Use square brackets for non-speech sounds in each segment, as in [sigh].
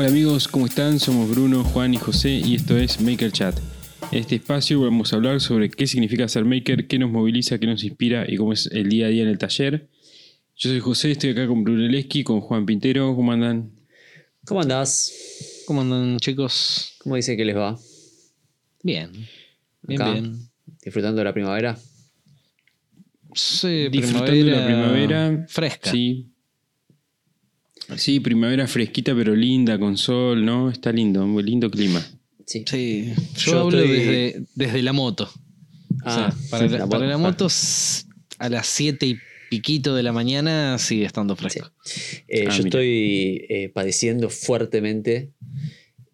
Hola amigos, ¿cómo están? Somos Bruno, Juan y José y esto es Maker Chat. En este espacio vamos a hablar sobre qué significa ser maker, qué nos moviliza, qué nos inspira y cómo es el día a día en el taller. Yo soy José, estoy acá con Bruno Leski, con Juan Pintero. ¿Cómo andan? ¿Cómo andás? ¿Cómo andan chicos? ¿Cómo dice que les va? Bien. Bien, Acá. bien. ¿Disfrutando de la primavera? Sí, Disfrutando de la primavera. Fresca. Sí. Sí, primavera fresquita pero linda, con sol, ¿no? Está lindo, un lindo clima. Sí. Sí. Yo, Yo hablo estoy- desde, desde la moto. Ah, O sea, para, la, la para moto. la moto s- a las 7 y piquito de la mañana sigue estando fresco. Eh, Ah, yo mira. estoy eh, padeciendo fuertemente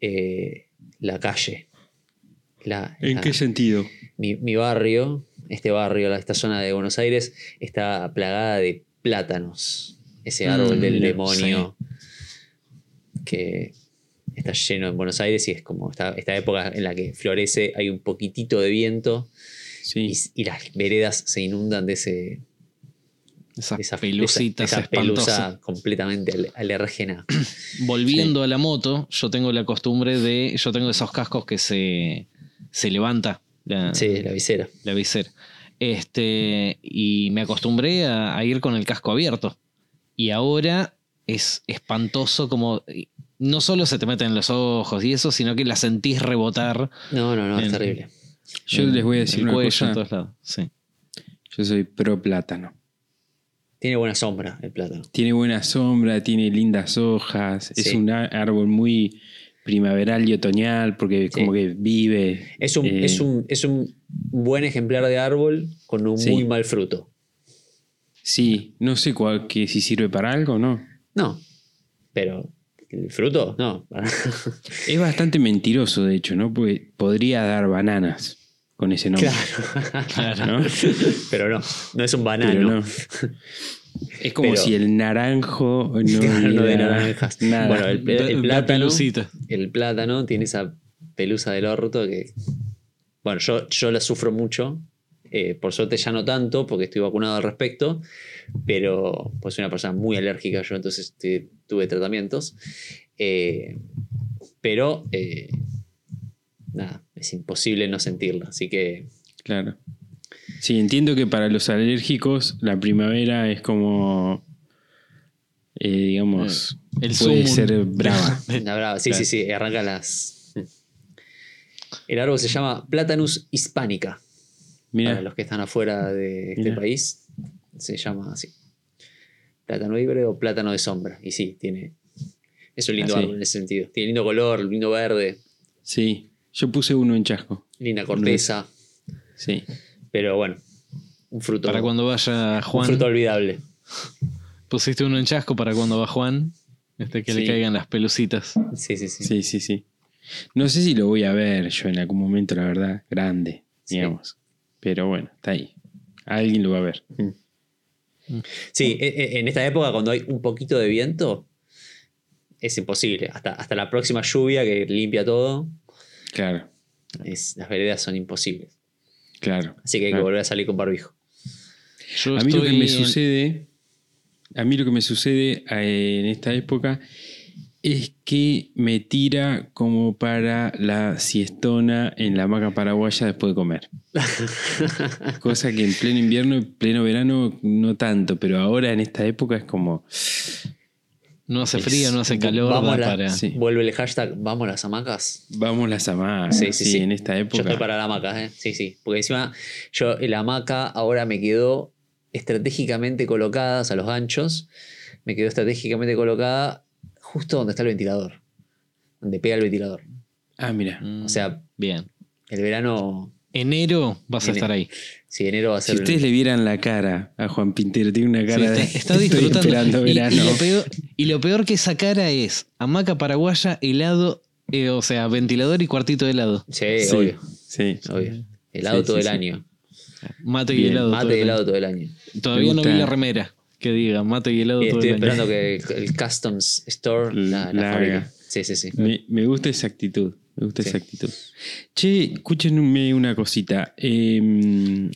eh, la calle. La- ¿En la- qué sentido? mi, mi barrio, este barrio, esta zona de Buenos Aires, está plagada de plátanos. Ese Mm, árbol del demonio que está lleno en Buenos Aires y es como esta, esta época en la que florece, hay un poquitito de viento Sí. y, y las veredas se inundan de, ese, Esas esa, pelucitas esa- esa pelusa completamente al- alérgena. [clears throat] Volviendo a la moto, yo tengo la costumbre de. Yo tengo esos cascos que se, se levanta la, Sí, la visera. la visera. Este, y me acostumbré a, a ir con el casco abierto. Y ahora es espantoso como. No solo se te meten en los ojos y eso, sino que la sentís rebotar No, no, no, es terrible. Yo en les voy a decir una cosa. en todos lados. Sí. Yo soy pro plátano. Tiene buena sombra el plátano. Tiene buena sombra, tiene lindas hojas, es un árbol muy primaveral y otoñal porque Sí. como que vive. Es un, eh, es, un, es un buen ejemplar de árbol con un Sí. muy mal fruto. Sí, no sé cuál, que si sirve para algo o no. No, pero el fruto, no. [laughs] Es bastante mentiroso, de hecho, ¿no? Porque podría dar bananas con ese nombre. claro. [laughs] ¿no? pero no, no es un banano. Pero no. [laughs] Es como Pero- si el naranjo no, Claro, no de naranjas. Nada. Bueno, el, el da plátano, el plátano tiene esa pelusa del orto que. Bueno, yo, yo la sufro mucho. Eh, por suerte ya no tanto, porque estoy vacunado al respecto. Pero pues soy una persona muy alérgica yo, entonces tuve tratamientos. Eh, pero eh, nada, es imposible no sentirla. Así que Claro. Sí, entiendo que para los alérgicos la primavera es como, eh, digamos, El puede ser brava. [laughs] [laughs] La brava, sí, Claro. sí, sí, arranca las. El árbol se llama Platanus hispanica. Para Mira, los que están afuera de este Mira. país, se llama así. Plátano híbrido o plátano de sombra. Y sí, tiene. Es un lindo Ah, sí. árbol en ese sentido. Tiene lindo color, lindo verde, sí, yo puse uno en chasco. linda corteza. Sí. Pero bueno, un fruto. Para cuando vaya un Juan. fruto olvidable. Pusiste uno en chasco para cuando va Juan. Este que Sí. le caigan las pelucitas. Sí, sí, sí. Sí, sí, sí. No sé si lo voy a ver yo en algún momento, la verdad, grande, Sí. Pero bueno, está ahí. Alguien lo va a ver. Sí, e- e- en esta época, cuando hay un poquito de viento, es imposible. Hasta, hasta la próxima lluvia que limpia todo, Claro, es- las veredas son imposibles. claro. Así que hay que Claro. volver a salir con barbijo. Yo A mí lo que me en- sucede, a mí lo que me sucede eh, en esta época es que me tira como para la siestona en la hamaca paraguaya después de comer. [laughs] Cosa que en pleno invierno, en pleno verano, no tanto, pero ahora en esta época es como, No hace Es- frío, no hace calor. Vamos la- para... sí. Vuelve el hashtag Vamos las hamacas. vamos las hamacas. Sí, sí, sí. en esta Yo época. estoy para la hamaca, ¿eh? Sí, sí. Porque encima, yo, la hamaca ahora me quedó estratégicamente colocada, o sea, los ganchos, me quedó estratégicamente colocada justo donde está el ventilador. Donde pega el ventilador. Ah, mira. Mm, O sea, bien. el verano, Enero vas a estar ahí. si enero va a Si ser. ustedes le vieran la cara a Juan Pintero, tiene una Sí, cara de. está, está disfrutando. esperando verano. Y, lo peor, y lo peor que esa cara es hamaca paraguaya, helado, eh, o sea, ventilador y cuartito de helado. Sí, Sí, obvio. sí. obvio. Helado Sí, todo sí, el sí. año. Mate y helado. todo Mate y el helado año. todo el año. Todavía no vi la remera que diga mate y helado Y todo estoy el año. esperando que el Customs Store la, la. Sí, sí, sí. Me, me gusta esa actitud. Me gusta Sí. esa actitud. Che, escúchenme una cosita. Eh,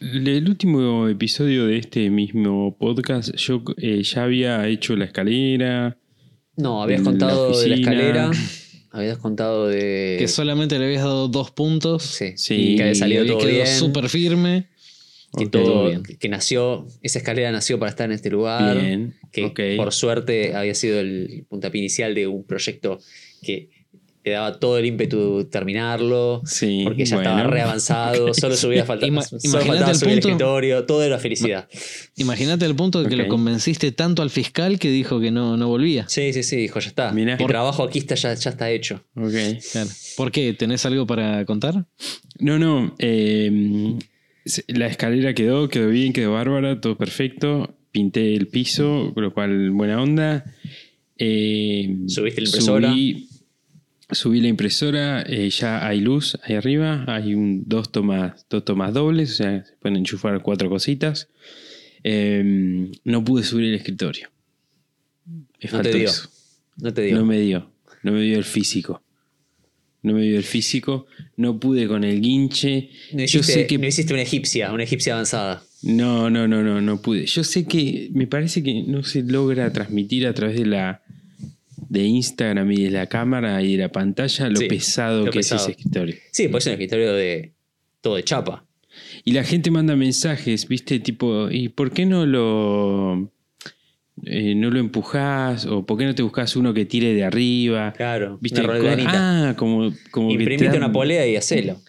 el último episodio de este mismo podcast, yo eh, ya había hecho la escalera No, habías de la contado de la escalera. Habías contado de. Que solamente le habías dado dos puntos. Sí, Sí, que había salido y todo bien. súper firme. Que todo, bien. que nació, esa escalera nació para estar en este lugar. Bien, Que por suerte había sido el puntapié inicial de un proyecto que te daba todo el ímpetu terminarlo. Sí, Porque ya bueno. estaba re avanzado, [laughs] Ok. solo subía falta, Ima- solo faltaba el subir el punto- escritorio, todo era felicidad. Imagínate el punto de que lo convenciste tanto al fiscal que dijo que no, no volvía. Sí, sí, sí, dijo, ya está. Mirá. Mi Por- trabajo aquí está, ya, ya está hecho. Ok. Claro. ¿Por qué? ¿Tenés algo para contar? No, no. eh, la escalera quedó, quedó bien, quedó bárbara, todo perfecto. Pinté el piso, con lo cual buena onda. Eh, ¿Subiste la impresora? Subí, subí la impresora, eh, ya hay luz ahí arriba, hay un, dos, tomas, dos tomas dobles, o sea, se pueden enchufar cuatro cositas. Eh, no pude subir el escritorio. Me No te dio. eso. No te digo. No me dio. No me dio el físico. No me dio el físico. No pude con el guinche. No Yo hiciste, sé que. no hiciste una egipcia, una egipcia avanzada. No, no, no, no, no pude. Yo sé que me parece que no se logra transmitir a través de la de Instagram y de la cámara y de la pantalla lo Sí, pesado lo que es ese escritorio. Sí, pues es un escritorio de todo de chapa. Y la gente manda mensajes, ¿viste? Tipo, ¿y por qué no lo eh, no lo empujás? ¿O por qué no te buscas uno que tire de arriba? Claro, ¿Viste? una ah, como, como que Imprimite dan- una polea y hacelo.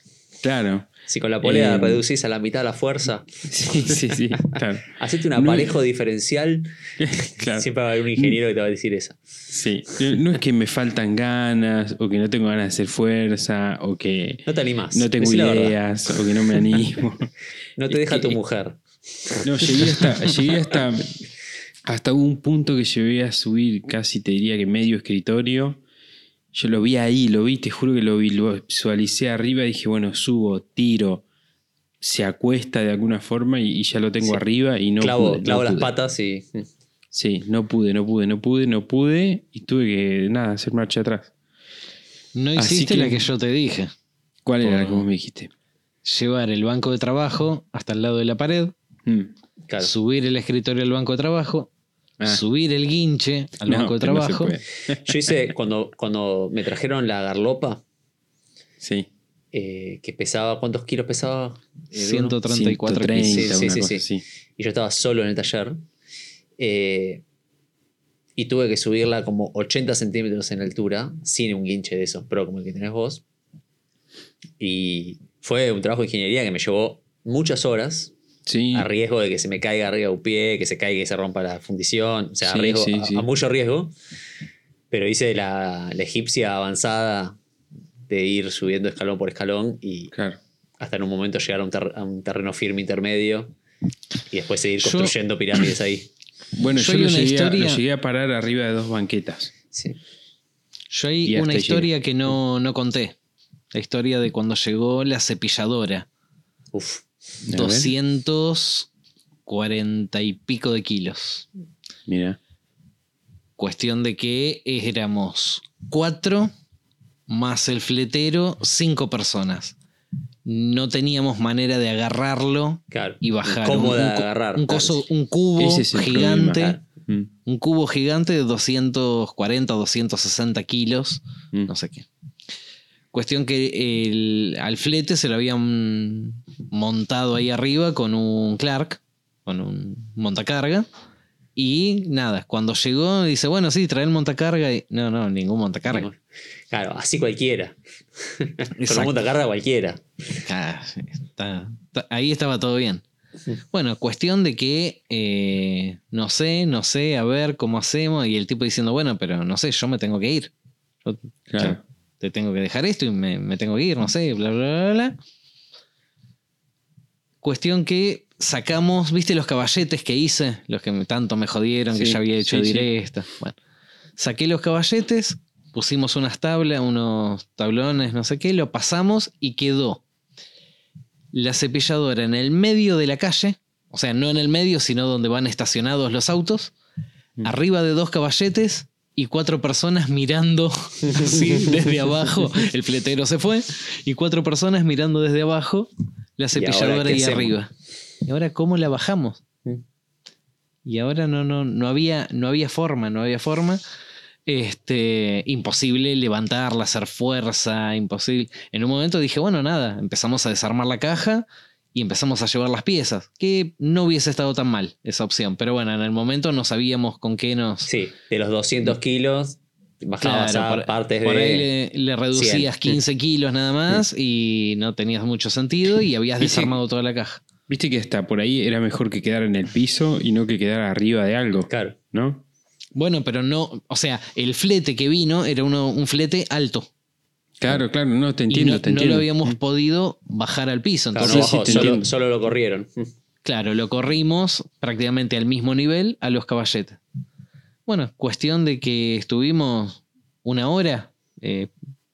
Claro. Si con la polea Eh, reducís a la mitad la fuerza, Sí, sí, sí. Claro. [laughs] hacete un No- aparejo diferencial. [laughs] Claro. Siempre va a haber un ingeniero que te va a decir eso. Sí. No es que me faltan ganas, o que no tengo ganas de hacer fuerza, o que No te animás. no tengo ideas, o que no me animo. [laughs] No te deja Eh, tu eh, mujer. No, llegué hasta, llegué hasta, hasta un punto que llegué a subir casi te diría que medio escritorio. Yo lo vi ahí, lo vi, te juro que lo vi, lo visualicé arriba y dije, bueno, subo, tiro, se acuesta de alguna forma y, y ya lo tengo Sí. arriba y no clavo pude, no clavo las pude. patas y. Sí, no pude, no pude, no pude, no pude y tuve que, nada, hacer marcha atrás. No hiciste que- la que yo te dije. ¿Cuál era la que vos me dijiste? Llevar el banco de trabajo hasta el lado de la pared, Mm. Claro. subir el escritorio al banco de trabajo, Ah. subir el guinche al banco de no trabajo. Yo hice, cuando, cuando me trajeron la garlopa, Sí. eh, que pesaba, ¿cuántos kilos pesaba? Eh, Bruno? 134 130, kilos. Sí, sí, sí, cosa sí. y yo estaba solo en el taller. eh, y tuve que subirla como 80 centímetros en altura, sin un guinche de esos pro como el que tenés vos. Y fue un trabajo de ingeniería que me llevó muchas horas, Sí. a riesgo de que se me caiga arriba un pie, que se caiga y se rompa la fundición, o sea, a, riesgo, sí, a- sí. a mucho riesgo. Pero hice la, la egipcia avanzada de ir subiendo escalón por escalón y Claro. hasta en un momento llegar a un, ter- a un terreno firme intermedio y después seguir Yo- construyendo pirámides ahí. Bueno, Yo yo, lo una llegué, a, historia- lo llegué a parar arriba de dos banquetas. Sí. Yo hay una historia que no, no conté. La historia de cuando llegó la cepilladora. Uf. A ver. 240 y pico de kilos. Mira. Cuestión de que éramos cuatro más el fletero, cinco personas. No teníamos manera de agarrarlo Claro. y bajar. Cómoda un, de cu- agarrar. un coso- un cubo es gigante. Mm, Un cubo gigante de 240 o 260 kilos. mm. No sé qué. Cuestión que el, al flete se lo habían montado ahí arriba con un Clark, con un montacarga. Y nada, cuando llegó dice, bueno, sí, trae el montacarga. Y, no, no, ningún montacarga. Claro, así cualquiera. [laughs] Con Exacto. montacarga cualquiera. Ah, sí, está- está- ahí estaba todo bien. Bueno, cuestión de que eh, no sé, no sé, a ver cómo hacemos. Y el tipo diciendo, bueno, pero no sé, yo me tengo que ir. Yo Claro. Te tengo que dejar esto y me, me tengo que ir, no sé, bla, bla, bla, bla. Cuestión que sacamos, ¿viste los caballetes que hice? Los que tanto me jodieron, que ya había hecho sí, sí. directa. Bueno, saqué los caballetes, pusimos unas tablas, unos tablones, no sé qué, lo pasamos y quedó la cepilladora en el medio de la calle, o sea, no en el medio, sino donde van estacionados los autos, Mm. arriba de dos caballetes y cuatro personas mirando [laughs] así desde abajo. El fletero se fue y cuatro personas mirando desde abajo la cepilladora ahí arriba. ¿Y ahora cómo la bajamos? Mm. Y ahora no, no, no, había, no había forma, no había forma. Este, imposible levantarla, hacer fuerza, imposible. En un momento dije, bueno, nada, empezamos a desarmar la caja y empezamos a llevar las piezas, que no hubiese estado tan mal esa opción, pero bueno, en el momento no sabíamos con qué nos... Sí, de los 200 kilos bajabas Claro, a por, partes por de... ahí le, le reducías 100. 15 kilos nada más y no tenías mucho sentido y habías desarmado toda la caja. Viste que hasta por ahí era mejor que quedara en el piso y no que quedara arriba de algo, Claro. ¿no? Bueno, pero no, o sea, el flete que vino era uno, un flete alto. Claro, claro, no, te y entiendo, no, te no entiendo. lo habíamos podido bajar al piso. Claro, Entonces, no bajó, sí, solo, lo corrieron. Claro, lo corrimos prácticamente al mismo nivel a los caballetes. Bueno, cuestión de que estuvimos una hora eh,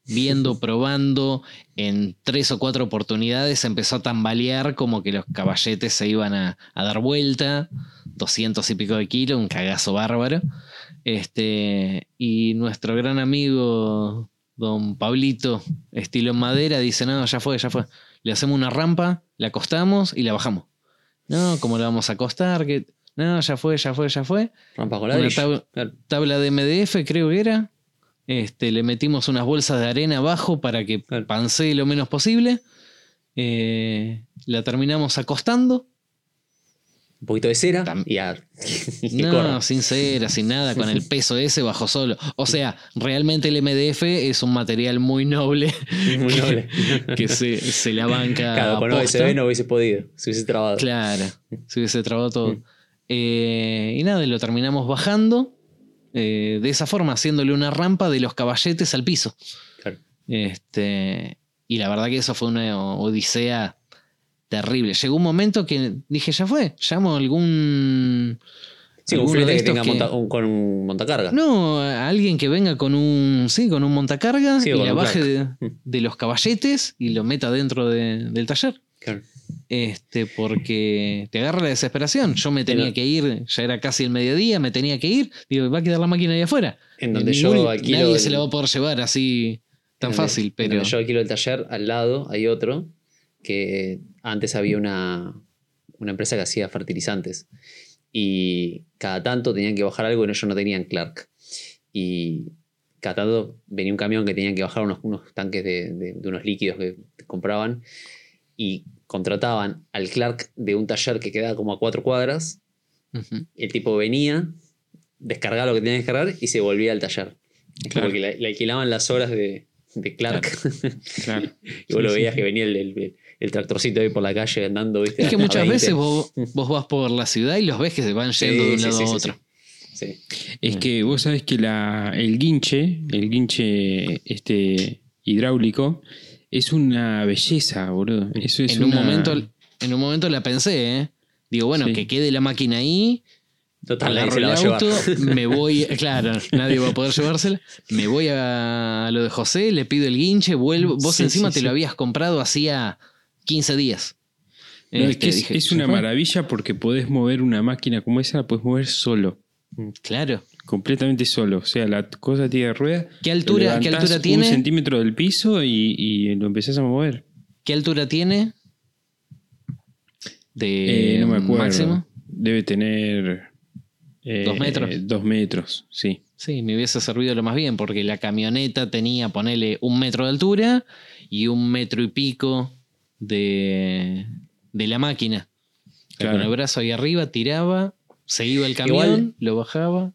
viendo, [laughs] probando, en tres o cuatro oportunidades empezó a tambalear como que los caballetes se iban a, a dar vuelta, 200 y pico de kilos, un cagazo bárbaro. Este, y nuestro gran amigo, don Pablito, estilo en madera, dice, no, ya fue, ya fue. Le hacemos una rampa, la acostamos y la bajamos. No, ¿cómo la vamos a acostar? Que No, ya fue, ya fue, ya fue. Rampas con Una Claro. tabla de MDF, creo que era. Este, le metimos unas bolsas de arena abajo para que Claro. pansee lo menos posible. Eh, la terminamos acostando. Un poquito de cera Tam- y a. [laughs] y que No, corra. sin cera, sin nada, con el peso ese bajo solo. O sea, realmente el MDF es un material muy noble [laughs] Muy noble. que se, se la banca. [laughs] Claro, con. OSB no hubiese podido. Se hubiese trabado. Claro, se hubiese trabado todo. Mm. Eh, y nada, lo terminamos bajando. eh, de esa forma, haciéndole una rampa de los caballetes al piso. Claro. Este, y la verdad que eso fue una odisea terrible. Llegó un momento que dije, ya fue, llamo a algún... Sí, un de que tenga monta- un- con un montacarga. No, a alguien que venga con un, sí, con un montacarga Sí, y la baje de, los caballetes y lo meta dentro de- del taller. Claro. Este, porque te agarra la desesperación. Yo me tenía Pero- que ir, ya era casi el mediodía, me tenía que ir. Digo, va a quedar la máquina ahí afuera. En donde Ningún- yo alquilo. Nadie se la va a poder llevar así tan fácil, en pero. donde yo alquilo el taller, al lado hay otro que antes había una, una empresa que hacía fertilizantes. Y cada tanto tenían que bajar algo y ellos no tenían Clark. Y cada tanto venía un camión que tenían que bajar unos, unos tanques de, de- de unos líquidos que compraban. Y contrataban al Clark de un taller que quedaba como a cuatro cuadras. El tipo venía, descargaba lo que tenía que descargar y se volvía al taller. Claro. como que le, le alquilaban las horas de, de Clark. Claro. [laughs] y vos lo veías sí. que venía el, el- el tractorcito ahí por la calle andando, ¿viste? Es que muchas [laughs] 20. veces vos, vos vas por la ciudad y los ves que se van Sí, yendo de un sí, lado sí, a sí, otro. Sí. Es que vos sabés que la, el guinche, el guinche este, hidráulico, es una belleza, boludo. Eso es en, un una- momento, en un momento la pensé, ¿eh? Digo, bueno, Sí. que quede la máquina ahí, Total, nadie agarro se la va a el llevar. auto, [laughs] me voy, claro, nadie va a poder llevársela. Me voy a lo de José, le pido el guinche, vuelvo. Vos Sí, encima sí, te sí. lo habías comprado hacía 15 días. No, es Este, que es, dije, es ¿ya una fue? maravilla porque podés mover una máquina como esa, la podés mover solo. Claro. Completamente solo. O sea, la cosa tiene rueda. ¿Qué altura, ¿qué altura Un tiene? centímetro del piso y, y lo empezás a mover. ¿Qué altura tiene? De Eh, no me acuerdo. máximo. Debe tener. eh, ¿Dos metros? Dos metros, sí. Sí, me hubiese servido lo más bien, porque la camioneta tenía, ponele, un metro de altura y un metro y pico de, de la máquina. Claro. Con el brazo ahí arriba, tiraba, se iba el camión, Igual- lo bajaba.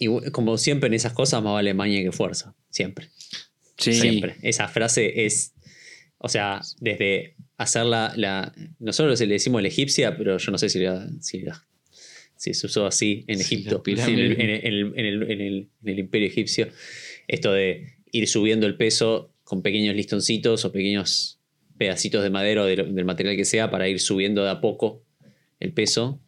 Y como siempre en esas cosas, más vale maña que fuerza. Siempre. Sí. Siempre. Esa frase es. O sea, desde hacer la. nosotros le decimos la egipcia, pero yo no sé si, la- si, la- si se usó así en Egipto, en el- en el- en el- en el imperio egipcio. Esto de ir subiendo el peso con pequeños listoncitos o pequeños pedacitos de madera o de del material que sea para ir subiendo de a poco el peso.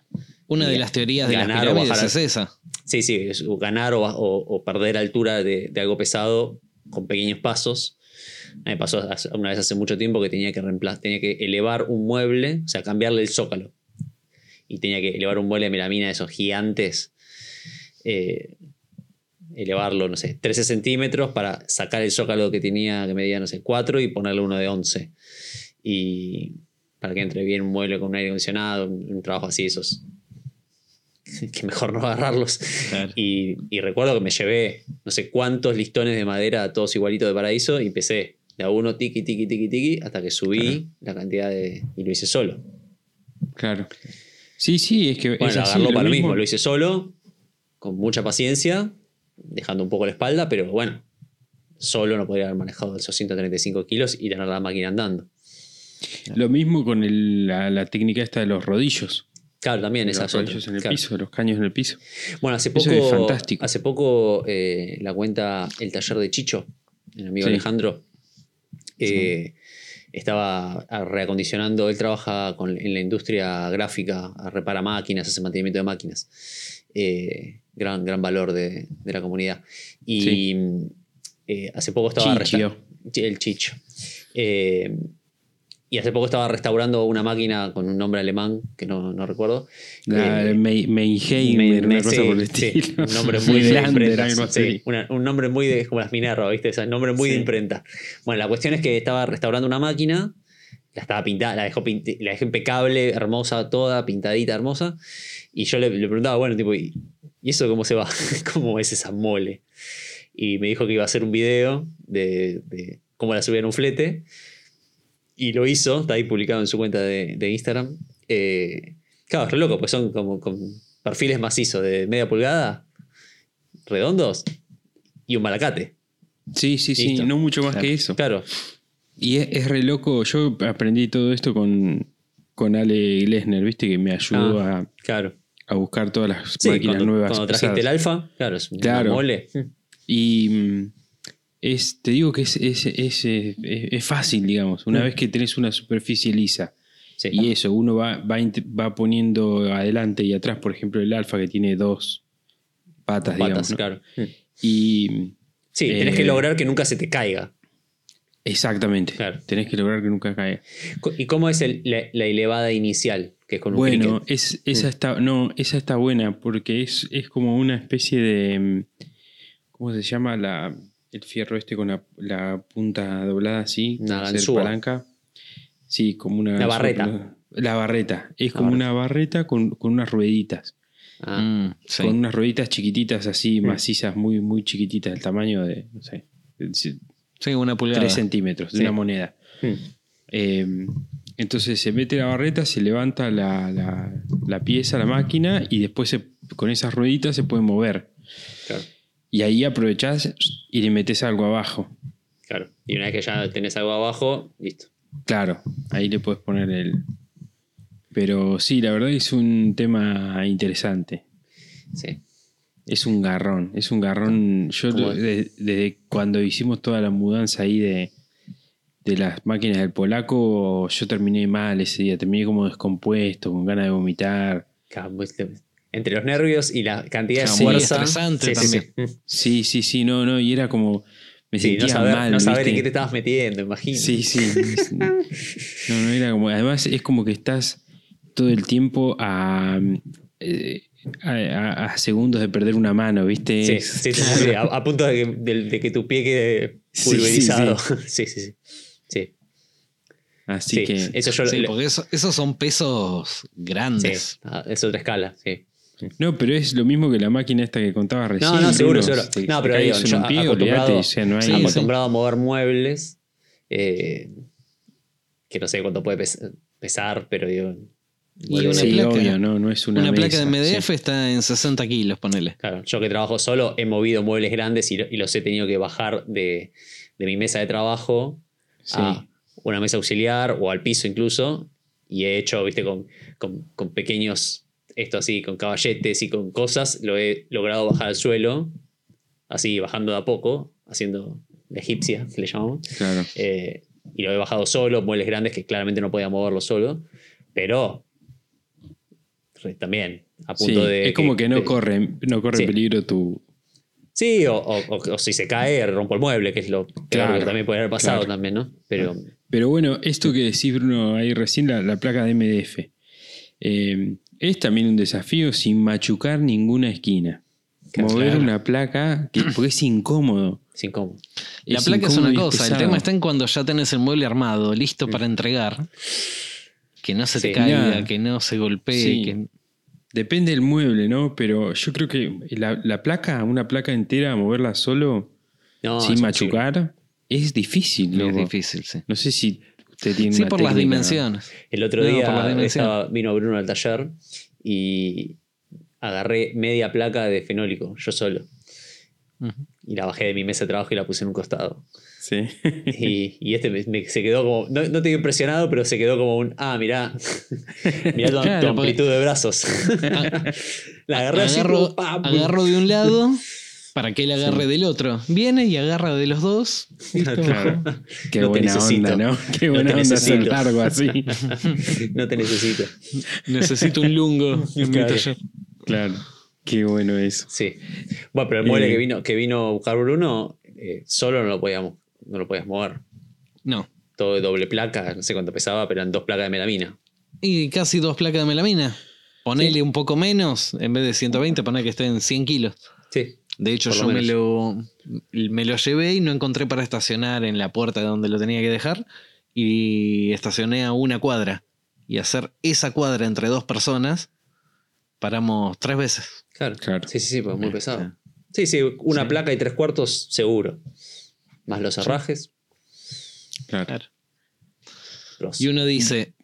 Una de las teorías de las ganar o pirámides bajar es esa. Sí, sí, es ganar o, o- o perder altura de, de algo pesado con pequeños pasos. Me pasó una vez hace mucho tiempo que tenía que reemplazar, tenía que elevar un mueble, o sea, cambiarle el zócalo. Y tenía que elevar un mueble de melamina de esos gigantes, eh, elevarlo, no sé, 13 centímetros para sacar el zócalo que tenía, que medía, no sé, 4 y ponerle uno de 11. Y para que entre bien un mueble con un aire acondicionado, un, un trabajo así, esos [laughs] que mejor no agarrarlos. Claro. Y, y recuerdo que me llevé no sé cuántos listones de madera, todos igualitos de paraíso, y empecé de a uno, tiki, tiki, tiki, tiki, hasta que subí la cantidad de. y lo hice solo. Claro. Sí, sí, es que Bueno, es así, agarró lo para lo mismo, lo hice solo, con mucha paciencia, dejando un poco la espalda, pero bueno, solo no podría haber manejado esos 135 kilos y tener la máquina andando. Lo mismo con el- la, la técnica esta de los rodillos. Claro, también los esa es otra. rodillos en el Claro. piso, los caños en el piso. Bueno, hace Eso poco, es fantástico. hace poco eh, la cuenta El Taller de Chicho, el amigo Sí. Alejandro, eh, estaba reacondicionando, él trabaja con- en la industria gráfica, repara máquinas, hace mantenimiento de máquinas. Eh, gran, gran valor de, de la comunidad. Y Sí. eh, hace poco estaba... Chicho. el Chicho. Eh, y hace poco estaba restaurando una máquina con un nombre alemán que no, no recuerdo. La Eh, Mei- Meinheimer, me- una me- cosa sí, por el sí, estilo. un nombre [laughs] muy de imprenta. sí, una- un nombre muy de como las Minerva, ¿viste? O sea, nombre muy de imprenta. Bueno, la cuestión es que estaba restaurando una máquina, la estaba pintada, la dejó la dejé impecable, hermosa, toda, pintadita, hermosa. Y yo le, le preguntaba, bueno, tipo, ¿y, y eso cómo se va? [laughs] ¿Cómo es esa mole? Y me dijo que iba a hacer un video de, de cómo la subía en un flete. Y lo hizo, está ahí publicado en su cuenta de, de Instagram. Eh, claro, es re loco, pues son como con perfiles macizos de media pulgada, redondos, y un malacate. Sí, sí, sí, no mucho más Claro. que eso. Claro, Y es, es re loco. Yo aprendí todo esto con, con Ale Glesner, ¿viste? Que me ayudó a, claro. A buscar todas las Sí, máquinas cuando, nuevas. cuando trajiste el alfa, claro, es una Claro. mole. Y mm, es, te digo que es, es, es, fácil, digamos. Una Mm. vez que tenés una superficie lisa Sí. y eso, uno va, va, va poniendo adelante y atrás, por ejemplo, el alfa que tiene dos patas, digamos. patas, ¿no? claro. Y Sí, tenés Eh, que lograr que nunca se te caiga. exactamente, Claro. tenés que lograr que nunca caiga. ¿Y cómo es el- la, la elevada inicial? Que es con un Bueno, cricket? es, esa Mm. está, no, esa está buena porque es, es como una especie de, mm, ¿cómo se llama? La, el fierro este con la, la punta doblada así, Una palanca. Sí, como una... La barreta. La barreta. Es La como barreta. una barreta con, con unas rueditas. Ah, Mm, sí. Con unas rueditas chiquititas así, Mm. macizas, muy, muy chiquititas, del tamaño de, no sé, de Sí, una pulgada. 3 centímetros de Sí. una moneda. mm. Eh, entonces se mete la barreta, se levanta la, la- la pieza, la máquina, y después se- con esas rueditas se puede mover. Claro, Y ahí aprovechás y le metes algo abajo. claro. Y una vez que ya tenés algo abajo, listo. Claro, ahí le puedes poner el. Pero sí, la verdad es un tema interesante. Sí. Es un garrón, es un garrón. Yo desde cuando hicimos toda la mudanza ahí de, de las máquinas del polaco, yo terminé mal ese día, terminé como descompuesto, con ganas de vomitar. Pues, Entre los nervios y la cantidad de Claro, muy fuerza. sí, sí, sí. también. Mm. [laughs] Sí, sí, sí, no, no, y era como. Me Sí, sentía no saber, mal. no saber en ¿viste? qué te estabas metiendo, imagino. Sí, sí. No, no era como. Además, es como que estás todo el tiempo a, eh, a, a- a segundos de perder una mano, ¿viste? Sí, sí, sí, sí, a, a punto de que, de- de que tu pie quede Sí, pulverizado. [laughs] Sí, sí, sí. Sí. Así Sí, que. eso yo Sí, lo- porque eso- esos son pesos grandes. es otra escala, sí. No, pero es lo mismo que la máquina esta que contaba recién. No, no, seguro, seguro. Si te- No, pero digo, yo un pie, acostumbrado, olvídate, o sea, no hay- Sí, sí. acostumbrado a mover muebles, eh, que no sé cuánto puede pes- pesar, pero digo. Y una Sí, placa. obvio, no, no es una, Una, placa de MDF sí. está en 60 kilos, ponele. Claro, yo que trabajo solo he movido muebles grandes y, lo- y los he tenido que bajar de, de mi mesa de trabajo Sí. a una mesa auxiliar o al piso incluso. Y he hecho, viste, con, con- con pequeños, esto así, con caballetes y con cosas, lo he logrado bajar al suelo, así bajando de a poco, haciendo la egipcia, que [laughs] le llamamos. Claro. Eh, y lo he bajado solo, muebles grandes que claramente no podía moverlo solo, pero también a Sí, punto de... es como que no corre, no corre Sí. peligro tu. Sí, o, o- o- o si se cae, rompo el mueble, que es lo peor Claro, que también puede haber pasado claro. también, ¿no? Pero Pero bueno, esto que decís, Bruno, ahí recién, la, la placa de MDF. eh, es también un desafío sin machucar ninguna esquina. Claro. Mover una placa, que, porque es incómodo. sin cómo. La Es placa es incómodo una cosa, el tema está en cuando ya tenés el mueble armado, listo para entregar. Que no se te caiga, que no se golpee. Sí. que- Depende del mueble, ¿no? Pero yo creo que la, la placa, una placa entera, moverla solo, No, sin es machucar, es difícil, Es loco. difícil, sí. No sé si usted tiene Sí, una por las dimensiones. El otro No, día estaba- vino Bruno al taller y agarré media placa de fenólico, yo solo. Y la bajé de mi mesa de trabajo y la puse en un costado. Sí. Y, y este me- me- se quedó como, no, no te digo impresionado, pero se quedó como un, ah, mirá, [laughs] mirá tu, Claro, tu porque- amplitud de brazos. [laughs] la agarré así, agarro, como, ¡pam! agarro de un lado para que él agarre del otro. Viene y agarra de los dos. [laughs] Claro. Qué No te buena necesito. onda, ¿no? Qué No buena onda hacer largo así. no te necesito. Necesito un lungo en mi Claro. taller. Claro. Qué bueno eso. Sí. Bueno, pero el mueble Eh. que vino, que vino a buscar Bruno, eh, solo no lo podíamos, no lo podías mover. No. Todo de doble placa, no sé cuánto pesaba, pero eran dos placas de melamina. Y casi dos placas de melamina. Ponele un poco menos, en vez de 120, poné que esté en 100 kilos. Sí. De hecho, lo yo me lo, me lo llevé y no encontré para estacionar en la puerta de donde lo tenía que dejar. Y estacioné a una cuadra. Y hacer esa cuadra entre dos personas, paramos tres veces. Claro. Claro. Sí, sí, sí, pues muy pesado. Sí, sí, una placa y tres cuartos seguro. Más los herrajes. Claro. Y uno dice,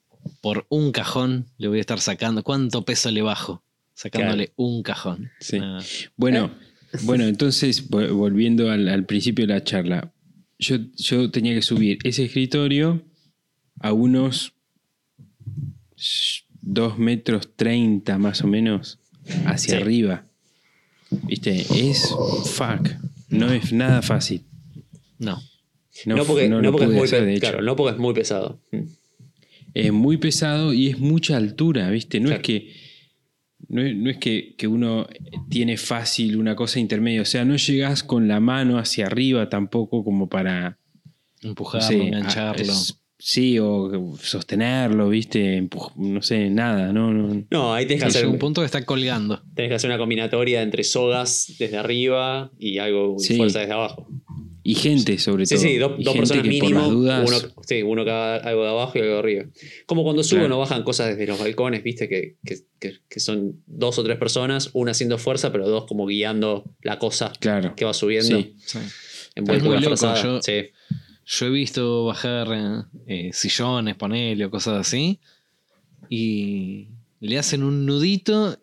por un cajón le voy a estar sacando. ¿Cuánto peso le bajo? Sacándole un cajón. Sí. Ah, Bueno, [laughs] bueno, entonces, vo- volviendo al, al principio de la charla, yo, yo tenía que subir ese escritorio a unos 2 metros 30 más o menos hacia Sí. arriba. ¿Viste? Es fuck. No es nada fácil. No. No, no porque, no no lo porque es muy hacer, de claro, no porque es muy pesado. Mm. es muy pesado y es mucha altura, ¿viste? No Claro. es que. No es, no es que, que uno tiene fácil una cosa intermedia. O sea, no llegas con la mano hacia arriba tampoco como para. no Empujarlo, sé, engancharlo. a- es- sí, o sostenerlo, ¿viste? Empuj- no sé, nada, no, no. No, ahí tenés que, hacer, un punto que está colgando. tenés que hacer una combinatoria entre sogas desde arriba y algo de Sí. fuerza desde abajo. Y gente, sobre Sí, todo. sí, dos, Y dos personas mínimo. dudas. Uno, sí, uno que haga algo de abajo y algo de arriba. Como cuando suben Claro. o bajan cosas desde los balcones, viste, que, que- que- que son dos o tres personas, una haciendo fuerza, pero dos como guiando la cosa Claro. que va subiendo. Sí. Sí. envuelto Es muy en loco, yo- Sí. Yo he visto bajar eh, sillones, ponele o cosas así. Y le hacen un nudito.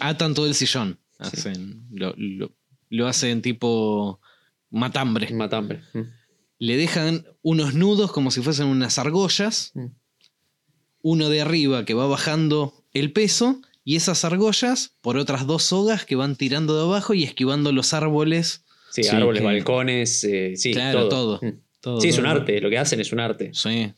Atan todo el sillón. Hacen, lo, lo- lo hacen tipo matambre. Matambre. Mm. Le dejan unos nudos como si fuesen unas argollas. Mm. Uno de arriba que va bajando el peso. Y esas argollas por otras dos sogas que van tirando de abajo y esquivando los árboles. Sí, Sí, árboles, que- balcones, eh, sí, Claro, todo. todo. Mm. Todo, Sí, es un arte, lo que hacen es un arte. Sí,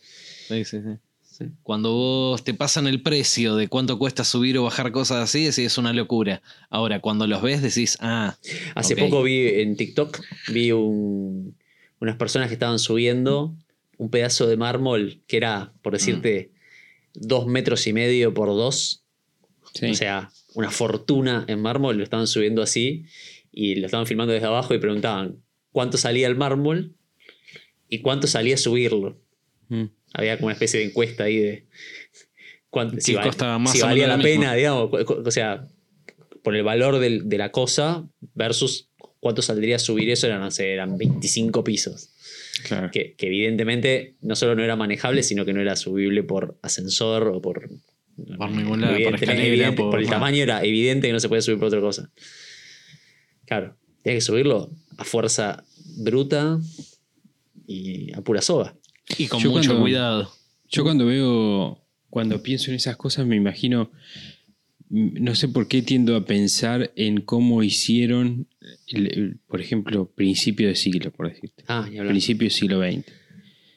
sí, sí, sí. Sí. Cuando vos te pasan el precio de cuánto cuesta subir o bajar cosas así, decís es una locura. Ahora, cuando los ves, decís, ah, Hace poco vi en TikTok, vi un- unas personas que estaban subiendo un pedazo de mármol que era, por decirte, dos metros y medio por dos. Sí. O sea, una fortuna en mármol, lo estaban subiendo así y lo estaban filmando desde abajo y preguntaban cuánto salía el mármol y cuánto salía subirlo. Mm. Había como una especie de encuesta ahí de cuánto, si, ¿Qué val- costaba más si valía la pena, digamos, o sea, por el valor de la cosa versus cuánto saldría subir eso, eran, no sé, eran 25 pisos. Claro. Que, que evidentemente no solo no era manejable, sino que no era subible por ascensor o por... Por ningún lado, por escalera, por- por el ah. tamaño era evidente que no se podía subir por otra cosa. Claro, tenía que subirlo a fuerza bruta y a pura soga. Y con Yo mucho cuando- cuidado. Yo cuando veo, cuando pienso en esas cosas, me imagino, mm, no sé por qué tiendo a pensar en cómo hicieron, el- el- por ejemplo, principio de siglo, por decirte. Ah, y hablar. Principio del siglo XX.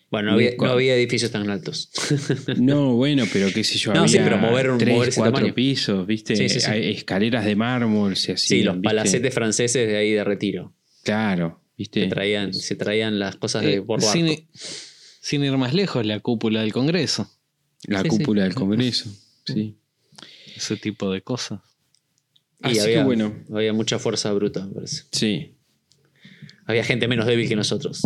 Bueno, no había, Muy no había edificios tan altos. [laughs] No, bueno, pero qué sé yo, No, había sí, pero mover un- tres, mover ese cuatro tamaño. pisos, ¿viste? Sí, sí, sí. Hay escaleras de mármol, se hacían, Sí, los ¿viste? palacetes franceses de ahí de retiro. Claro, ¿viste? Se traían, se traían las cosas de Eh, por barco. sin, sin ir más lejos, la cúpula del Congreso. La Sí, sí. cúpula del Congreso, sí. Ese tipo de cosas. Y Así había, que bueno, había mucha fuerza bruta, me parece. sí, Había gente menos débil que nosotros.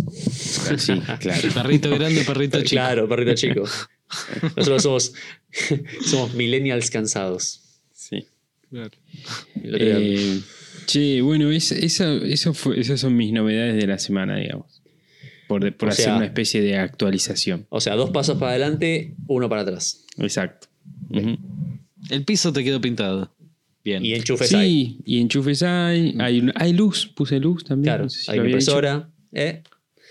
sí, [laughs] claro. Perrito grande, [laughs] perrito chico. Claro, perrito chico. [laughs] Nosotros somos, somos millennials cansados. Sí. Día- Eh, che, bueno, es- esa- eso fue- esas son mis novedades de la semana, digamos. Por, hacer sea- una especie de actualización. o sea, dos pasos para adelante, uno para atrás. Exacto. El piso te quedó pintado. Bien. Y enchufes ahí. Sí, y enchufes hay, hay, hay luz, puse luz también. Claro, no sé si hay impresora. ¿eh?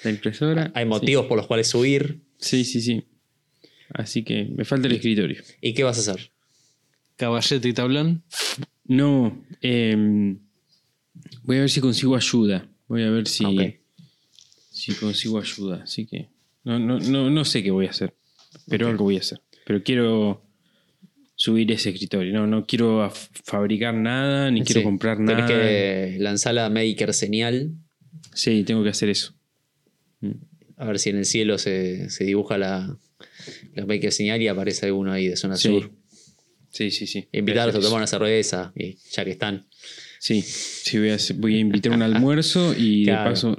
La impresora. Hay motivos por los cuales subir. Sí, sí, sí. Así que me falta el escritorio. ¿Y qué vas a hacer? Caballete y tablón. No, em, voy a ver si consigo ayuda. Voy a ver si, Ok. Si consigo ayuda. Así que no, no, no, no sé qué voy a hacer, pero algo voy a hacer. Pero quiero subir ese escritorio. No, no quiero fabricar nada, ni quiero comprar Tenés nada. que lanzar la Maker señal. Sí, tengo que hacer eso. A ver si en el cielo se, se dibuja la, la Maker señal y aparece alguno ahí de zona Sí. sur. Sí, sí, sí. Invitarlos a tomar una cerveza, y ya que están. Sí, sí voy, a, voy a invitar un almuerzo y Claro. de paso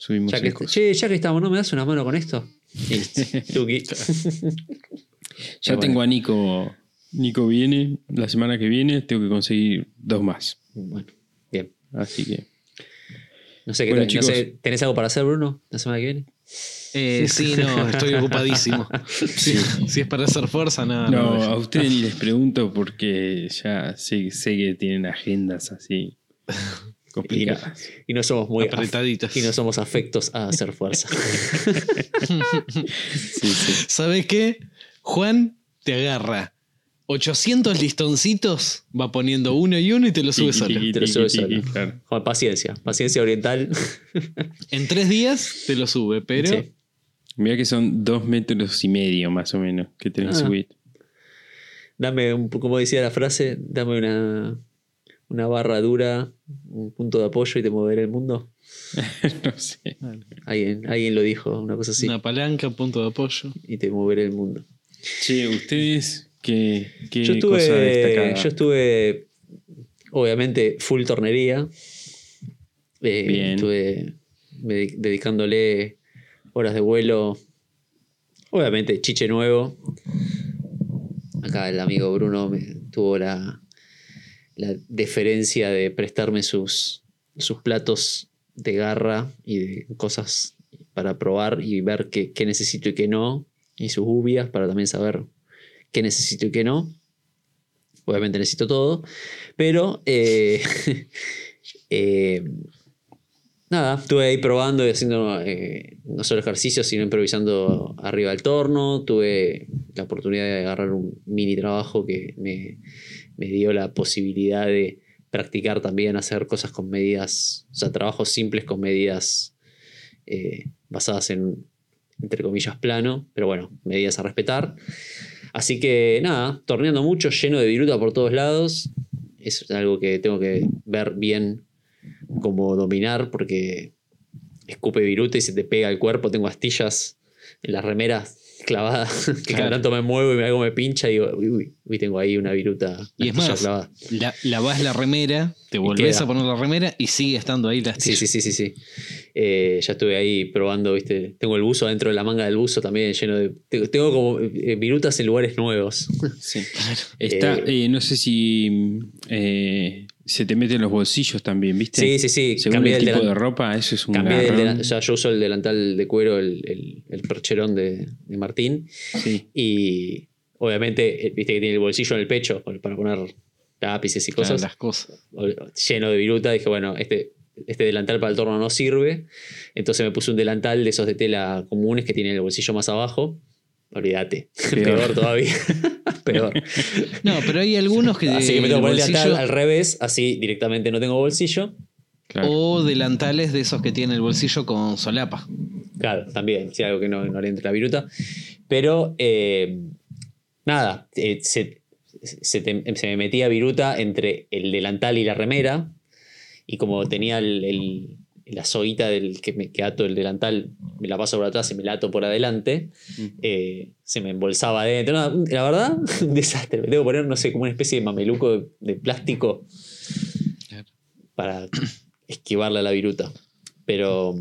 subimos Ya que, che, ya que estamos, ¿no me das una mano con esto? [laughs] Tuki. [laughs] [laughs] Ya Bueno. tengo a Nico. Nico viene la semana que viene, tengo que conseguir dos más. Bueno, bien. Así que. No sé qué Bueno, no sé, ¿Tenés algo para hacer, Bruno, la semana que viene? Eh, sí, no, estoy ocupadísimo. Sí, Si es para hacer fuerza, nada. No, no, a ustedes ni les pregunto porque ya sé, sé que tienen agendas así complicadas. Y no somos muy Apretaditas. y no somos afectos a hacer fuerza. [laughs] Sí, sí. ¿Sabes qué? Juan te agarra 800 listoncitos, va poniendo uno y uno y te lo sube solo. Te lo sube solo. claro. Joder, paciencia, paciencia oriental. [laughs] En tres días te lo sube, pero Sí. Mira que son dos metros y medio más o menos que tenés que Ah. subir. Dame, un, como decía la frase, dame una, una barra dura, un punto de apoyo y te moveré el mundo. [laughs] no sé. Alguien, alguien lo dijo, una cosa así. una palanca, punto de apoyo. Y te moveré el mundo. Che, ustedes, ¿qué, qué Yo cosa estuve, destacada? yo estuve, obviamente, full tornería. Eh, Bien. Estuve dedi- dedicándole horas de vuelo. Obviamente, chiche nuevo. Acá el amigo Bruno me tuvo la, la deferencia de prestarme sus, sus platos de garra y de cosas para probar y ver qué, qué necesito y qué no. Y sus ubias para también saber qué necesito y qué no. Obviamente necesito todo. Pero eh, [laughs] eh, nada, estuve ahí probando y haciendo eh, no solo ejercicios, sino improvisando arriba del torno. Tuve la oportunidad de agarrar un mini trabajo que me, me dio la posibilidad de practicar también, hacer cosas con medidas, o sea, trabajos simples con medidas eh, basadas en, entre comillas, plano, pero bueno, medidas a respetar. Así que nada, torneando mucho, lleno de viruta por todos lados. Es algo que tengo que ver bien cómo dominar porque escupe viruta y se te pega el cuerpo. Tengo astillas en las remeras clavadas [laughs] que cada Claro. tanto me muevo y algo me pincha y digo, uy, uy, uy, tengo ahí una viruta Y es más, clavada. La, lavás la remera, te volvés a poner la remera y sigue estando ahí la Sí, astilla. sí, sí, sí, sí. Eh, ya estuve ahí probando, viste. Tengo el buzo dentro de la manga del buzo también lleno de. Tengo, como eh, virutas en lugares nuevos. Sí. [laughs] Está, Eh, eh, no sé si eh, se te mete en los bolsillos también, ¿viste? Sí, sí, sí. Según Cambié el tipo de ropa, eso es un o sea, yo uso el delantal de cuero, el, el- el percherón de, de Martín. Sí, Y obviamente, eh, viste que tiene el bolsillo en el pecho para poner lápices y Claro, cosas. las cosas. lleno de viruta, dije, bueno, este, este delantal para el torno no sirve. Entonces me puse un delantal de esos de tela comunes que tienen el bolsillo más abajo. Olvídate. [laughs] Peor. Peor, todavía. [laughs] Peor. [laughs] No, pero hay algunos que. Así que me tengo que delantal bolsillo- al revés, así directamente no tengo bolsillo. claro. O delantales de esos que tienen el bolsillo con solapa. Claro, también, si algo que no, no le entre la viruta. Pero eh, nada, eh, se, se te- se me metía viruta entre el delantal y la remera. Y como tenía el- el- la soguita del que, me, que ato el delantal, me la paso por atrás y me la ato por adelante, eh, se me embolsaba adentro. No, la verdad, [laughs] un desastre. Me tengo que poner, no sé, como una especie de mameluco de, de plástico para esquivarle a la viruta. Pero.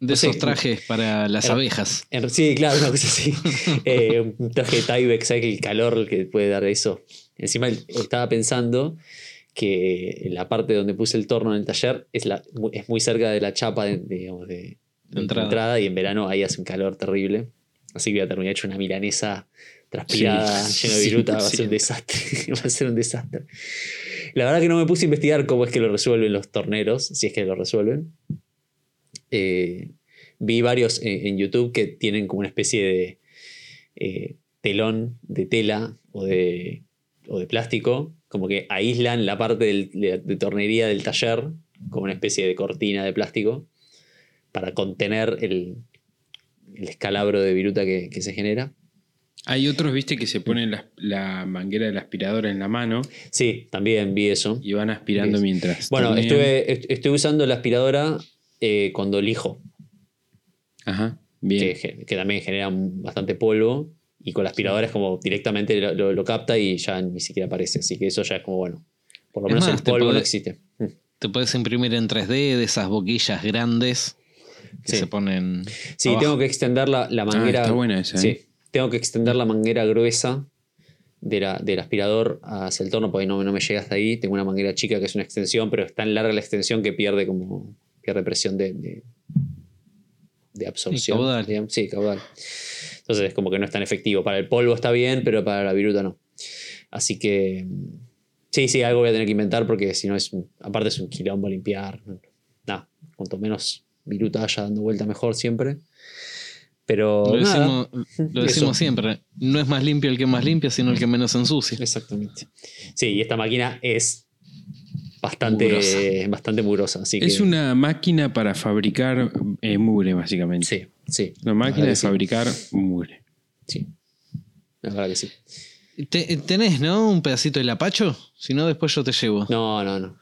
De No sé, esos trajes para las abejas. En- sí, claro, una cosa así. [laughs] Eh, un traje de Tyvek, ¿sabes el calor que puede dar eso? Encima estaba pensando que la parte donde puse el torno en el taller es, la, es muy cerca de la chapa de, de, digamos, de- de entrada. entrada. y en verano ahí hace un calor terrible. Así que voy a terminar hecho una milanesa transpirada, Sí, lleno de viruta, va a ser un desastre. [laughs] va a ser un desastre. La verdad que no me puse a investigar cómo es que lo resuelven los torneros, si es que lo resuelven. Eh, vi varios en, en YouTube que tienen como una especie de eh, telón de tela o de, o de plástico, como que aíslan la parte del- de, de tornería del taller, como una especie de cortina de plástico, para contener el, el escalabro de viruta que, que se genera. Hay otros, viste, que se ponen la, la manguera del aspirador en la mano Sí, también vi eso. y van aspirando mientras. Bueno, estuve, est- estoy usando la aspiradora eh, cuando lijo, Ajá, que, bien. ge- que también genera bastante polvo. Y con la aspiradora es como directamente lo, lo- lo capta y ya ni siquiera aparece. Así que eso ya es como bueno. Por lo menos más, el polvo no existe. Mm. Te puedes imprimir en 3D de esas boquillas grandes que Sí. se ponen. Sí, abajo. tengo que extender la, la manguera. Ah, está buena esa, Sí, ¿eh? tengo que extender la manguera gruesa de la- del aspirador hacia el torno porque no, no me llega hasta ahí. Tengo una manguera chica que es una extensión, pero es tan larga la extensión que pierde como pierde presión de, de, de absorción. caudal. digamos. Sí, caudal. Entonces es como que no es tan efectivo. Para el polvo está bien, pero para la viruta no. Así que mm, sí, sí, algo voy a tener que inventar porque si no es, un- aparte es un quilombo limpiar. Nada, cuanto menos viruta haya dando vuelta mejor siempre. Pero Lo nada. decimos, lo decimos Eso. siempre. No es más limpio el que más limpia, sino el que menos ensucia. Exactamente. Sí, y esta máquina es bastante Mugrosa. bastante mugrosa. Así Es que, una máquina para fabricar eh, mugre, básicamente. Sí, sí. Una la máquina de sí. mugre. mugre. Sí. La verdad que sí. Te- tenés, ¿no? Un pedacito del apacho. Si no, después yo te llevo. No, no, no.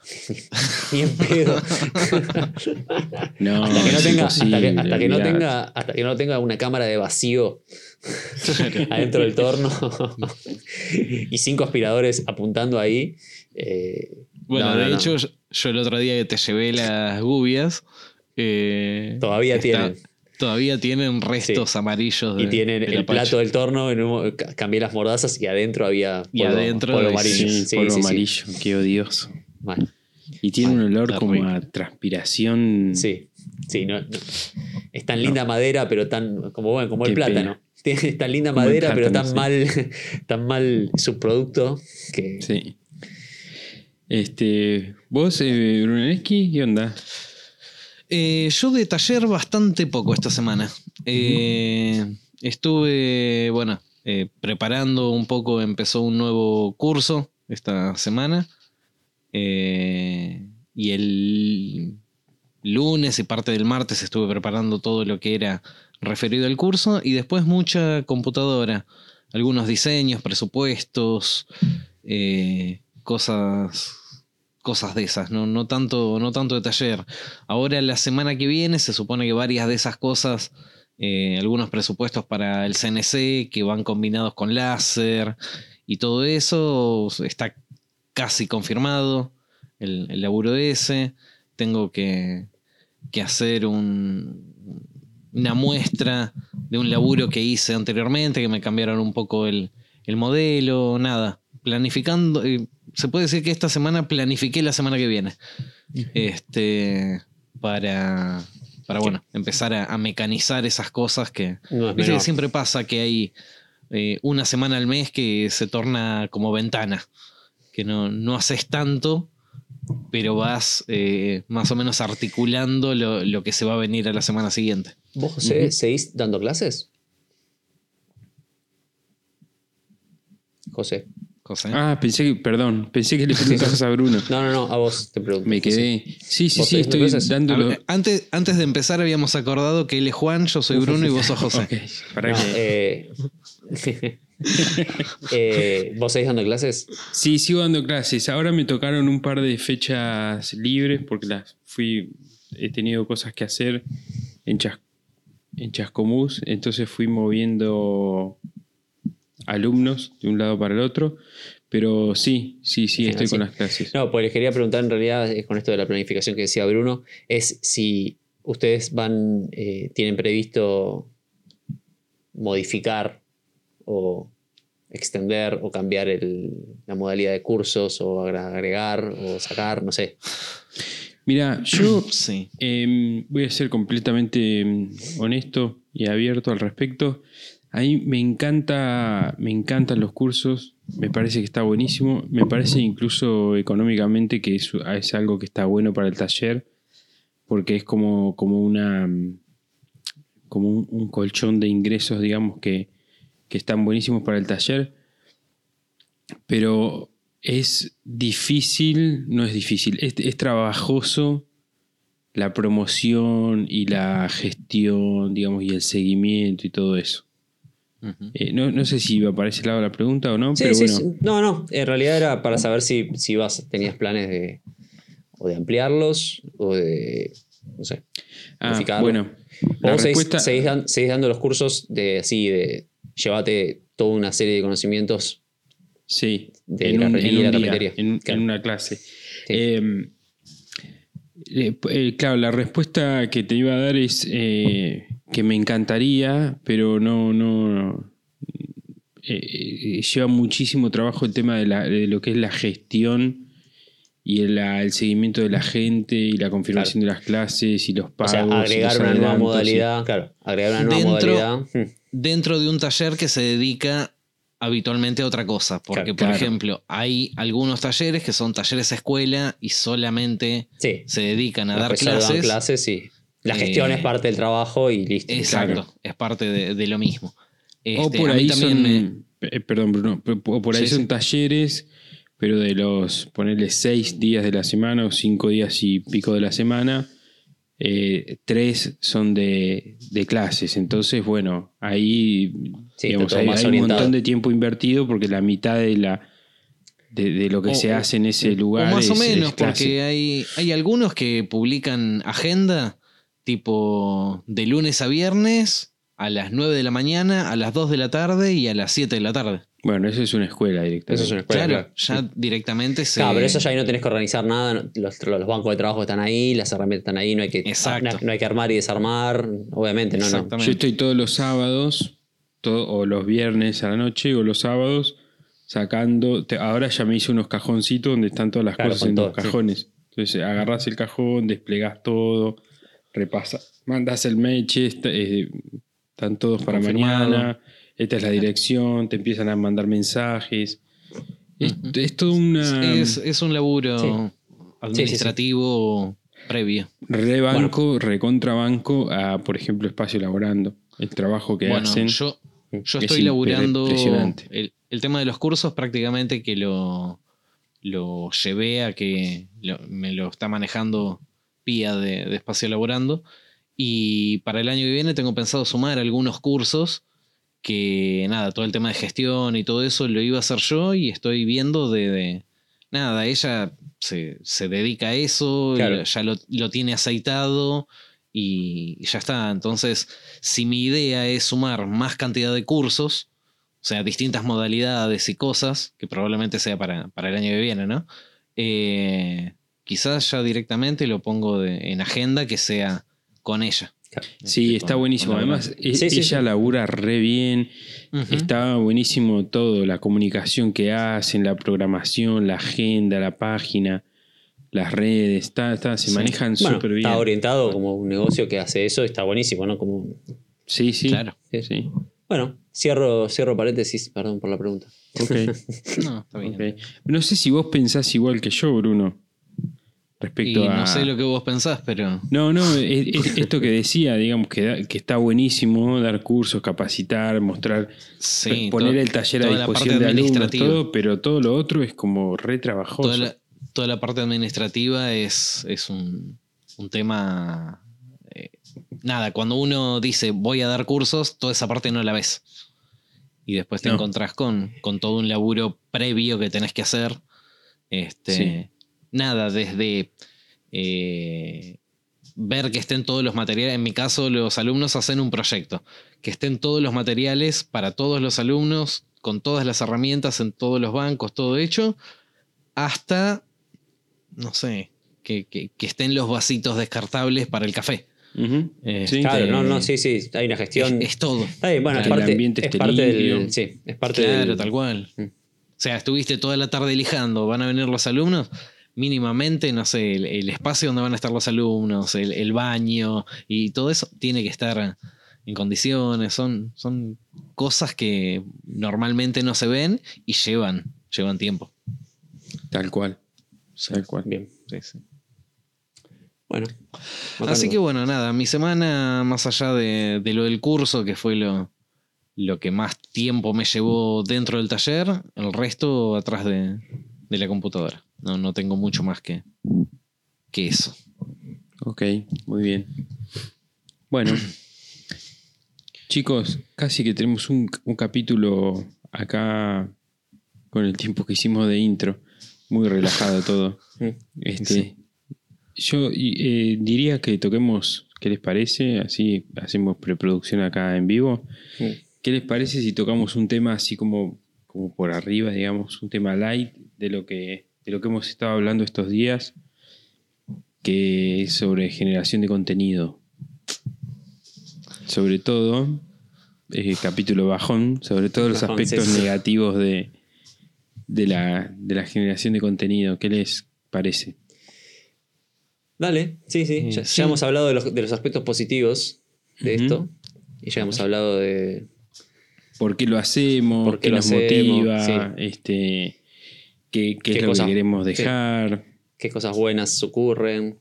[laughs] Ni en pedo. [laughs] No, hasta que no tenga, hasta que, imposible, hasta que no tenga, hasta que no tenga una cámara de vacío [laughs] adentro del torno y cinco aspiradores apuntando ahí. eh, Bueno, no, no, de no. hecho, yo, el otro día que te llevé las gubias. eh, Todavía está- tienen. Todavía tienen restos amarillos. Y de- tienen del el plato del torno, en un- ca- cambié las mordazas y adentro había Y polvo, adentro polvo amarillo. Sí, Sí, polvo sí, sí. amarillo, qué odioso. Mal. Y tiene un olor como a transpiración. Sí, sí, no, no. es tan linda madera, pero tan, como bueno, como el plátano. pena. [laughs] Tiene tan linda Como madera, pero [laughs] tan mal, tan mal subproducto que Sí. Este, vos, eh, ¿qué onda? Eh, yo de taller bastante poco esta semana. Eh, estuve, bueno, eh, preparando un poco, empezó un nuevo curso esta semana. Y el lunes y parte del martes estuve preparando todo lo que era referido al curso. Y después mucha computadora. Algunos diseños, presupuestos, cosas cosas de esas, no, no, tanto, no tanto de taller. Ahora la semana que viene se supone que varias de esas cosas, eh, algunos presupuestos para el CNC que van combinados con láser y todo eso está casi confirmado, el, laburo ese. Tengo que, que hacer un, una muestra de un laburo que hice anteriormente, que me cambiaron un poco el, el modelo, nada. Planificando, eh, se puede decir que esta semana planifiqué la semana que viene. Este, para, para bueno, empezar a, a mecanizar esas cosas que, no es Viste que menor. siempre pasa que hay eh, una semana al mes que se torna como ventana, que no, no haces tanto, pero vas eh, más o menos articulando lo, lo que se va a venir a la semana siguiente. ¿Vos, José, seguís dando clases? José. José. Ah, pensé que, perdón, pensé que le [laughs] preguntabas a Bruno. No, no, no, a vos te pregunto. Me quedé. Sí, sí, ¿Vos sí, estoy dándolo. ver, antes, antes de empezar habíamos acordado que él es Juan, yo soy Bruno y vos sos José. Para No, que- eh, [laughs] eh, ¿Vos seguís dando clases? Sí, sigo dando clases. Ahora me tocaron un par de fechas libres porque las fui. He tenido cosas que hacer en, Chas, en Chascomús, entonces fui moviendo alumnos de un lado para el otro. Pero sí, sí, sí, estoy con las clases. No, pues les quería preguntar en realidad con esto de la planificación que decía Bruno, es si ustedes van, eh, tienen previsto modificar o extender o cambiar el- la modalidad de cursos o agregar o sacar, no sé. Mira, yo [clears throat] Sí. Em, voy a ser completamente em, honesto y abierto al respecto. A mí me encanta, me encantan los cursos, me parece que está buenísimo, me parece incluso económicamente que es, algo que está bueno para el taller, porque es como, como una como un, colchón de ingresos, digamos, que, que están buenísimos para el taller. Pero es difícil, no es difícil, es trabajoso la promoción y la gestión, digamos, y el seguimiento y todo eso. Eh, no, no sé si iba para ese lado la pregunta o no, Sí, pero sí, bueno. sí. No, no. En realidad era para saber si, si vas, tenías planes de o de ampliarlos o de. No sé. Ah, bueno, la O seguís, respuesta. seguís dan- seguís dando los cursos de así, de llévate toda una serie de conocimientos. Sí, de en, un- en un día, en, una clase. Sí. Eh, eh, eh, claro, la respuesta que te iba a dar es eh, que me encantaría, pero no, no. eh, eh, lleva muchísimo trabajo el tema de, la- de lo que es la gestión y el, la- el seguimiento de la gente y la confirmación de las clases y los O pagos. sea, y agregar una nueva y- modalidad. Claro, agregar una nueva Dentro- modalidad. Dentro de un taller que se dedica habitualmente a otra cosa. Porque, Claro, por ejemplo, hay algunos talleres que son talleres escuela y solamente Sí. se dedican a Los dar solo dan clases. clases y la Eh, gestión es parte del trabajo y listo. Exacto, es parte de, de lo mismo. O Este, por a ahí también son. me- eh, Perdón, Bruno. O por ahí Sí, son sí. talleres, pero de los. ponerle seis días de la semana o cinco días y pico de la semana. Eh, tres son de, de clases. Entonces, bueno, ahí. Sí, digamos, hay, un montón de tiempo invertido porque la mitad de la. De, de lo que O- se o- hace en ese lugar. O más o es- menos, es clase. porque hay, hay algunos que publican agenda tipo de lunes a viernes a las 9 de la mañana, a las 2 de la tarde y a las 7 de la tarde. Bueno, eso es una escuela directamente. Eso es una escuela. claro, claro. ya directamente se... Claro, pero eso ya ahí no tenés que organizar nada, los, los bancos de trabajo están ahí, las herramientas están ahí, no hay que, Exacto. no, no hay que armar y desarmar, obviamente, no, no. Exactamente. Yo estoy todos los sábados, to- o los viernes a la noche, o los sábados, sacando. te- ahora ya me hice unos cajoncitos donde están todas las Claro, cosas en todo, los sí. cajones. Entonces agarras el cajón, desplegás todo, repasas, mandas el meche, está- eh, están todos para Confirmado. mañana, esta es la dirección, te empiezan a mandar mensajes. Es, es todo una. es, es un laburo Sí. administrativo previo. Rebanco, recontrabanco a, por ejemplo, espacio laborando. El trabajo que Bueno, hacen. yo, yo es estoy laburando impresionante. el, el tema de los cursos prácticamente que lo, lo llevé a que lo- me lo está manejando Pía de, de Espacio Laborando. Y para el año que viene tengo pensado sumar algunos cursos que nada, todo el tema de gestión y todo eso lo iba a hacer yo y estoy viendo de... de- nada, ella se, se dedica a eso, Claro. ya lo, lo tiene aceitado y ya está. Entonces, si mi idea es sumar más cantidad de cursos, o sea, distintas modalidades y cosas, que probablemente sea para, para el año que viene, ¿no? Eh, quizás ya directamente lo pongo de- en agenda que sea con ella. Sí, Este, está con- buenísimo. Además, e- Sí, sí, ella sí. labura re bien. Está buenísimo todo, la comunicación que hacen, la programación, la agenda, la página, las redes. Está, está, se Sí. manejan Bueno, súper bien. está orientado como un negocio que hace eso, está buenísimo, ¿no? Como, Sí, sí. Claro. Sí, sí. bueno, cierro, cierro paréntesis, perdón por la pregunta. Ok, [laughs] No, está bien. ok. No sé si vos pensás igual que yo, Bruno. Respecto Y a. no sé lo que vos pensás, pero... No, no, es- es- esto que decía, digamos, que, da- que está buenísimo dar cursos, capacitar, mostrar, Sí, poner el taller a disposición de alumnos, todo, pero todo lo otro es como re trabajoso. toda la, toda la parte administrativa es, es un, un tema. eh, nada, cuando uno dice voy a dar cursos, toda esa parte no la ves. Y después te No. encontrás con, con todo un laburo previo que tenés que hacer. Este, Sí. Nada, desde eh, ver que estén todos los materiales. En mi caso, los alumnos hacen un proyecto. Que estén todos los materiales para todos los alumnos, con todas las herramientas en todos los bancos, todo hecho hasta, no sé, que, que- que estén los vasitos descartables para el café. Ujú. Eh, Sí. Claro, Eh, no, no, sí, sí, hay una Es, gestión. es todo. Está bien, bueno, es que el parte, ambiente es parte del. Sí, es parte Claro, del. tal cual. Mm. O sea, estuviste toda la tarde lijando, van a venir los alumnos, mínimamente, no sé, el, el espacio donde van a estar los alumnos, el, el baño y todo eso tiene que estar en condiciones. Son, son cosas que normalmente no se ven y llevan, llevan tiempo. Tal cual. Tal cual. Bien. Sí, sí. Bueno. Así que bueno, nada, mi semana, más allá de, de lo del curso, que fue lo, lo que más tiempo me llevó dentro del taller, el resto atrás de, de la computadora. No, no tengo mucho más que, que eso. Ok, muy bien. Bueno, [clears throat] chicos, casi que tenemos un, un capítulo acá con el tiempo que hicimos de intro. Muy relajado todo. [laughs] Este, Sí. Yo eh, diría que toquemos, ¿qué les parece? Así hacemos preproducción acá en vivo. ¿Qué les parece si tocamos un tema así como, como por arriba, digamos, un tema light de lo que, de lo que hemos estado hablando estos días, que es sobre generación de contenido? Sobre todo, eh, capítulo bajón, sobre todo los Bajón, aspectos sí, negativos de, de, la, de la generación de contenido. ¿Qué les parece? Dale, sí, sí. Eh, Ya, sí. ya hemos hablado de los, de los aspectos positivos de esto. Y ya hemos hablado de. ¿Por qué lo hacemos? ¿Por qué ¿Qué, lo nos hacemos? motiva? Este, ¿Qué, qué ¿Qué es lo cosa- que queremos dejar? qué cosas buenas ocurren,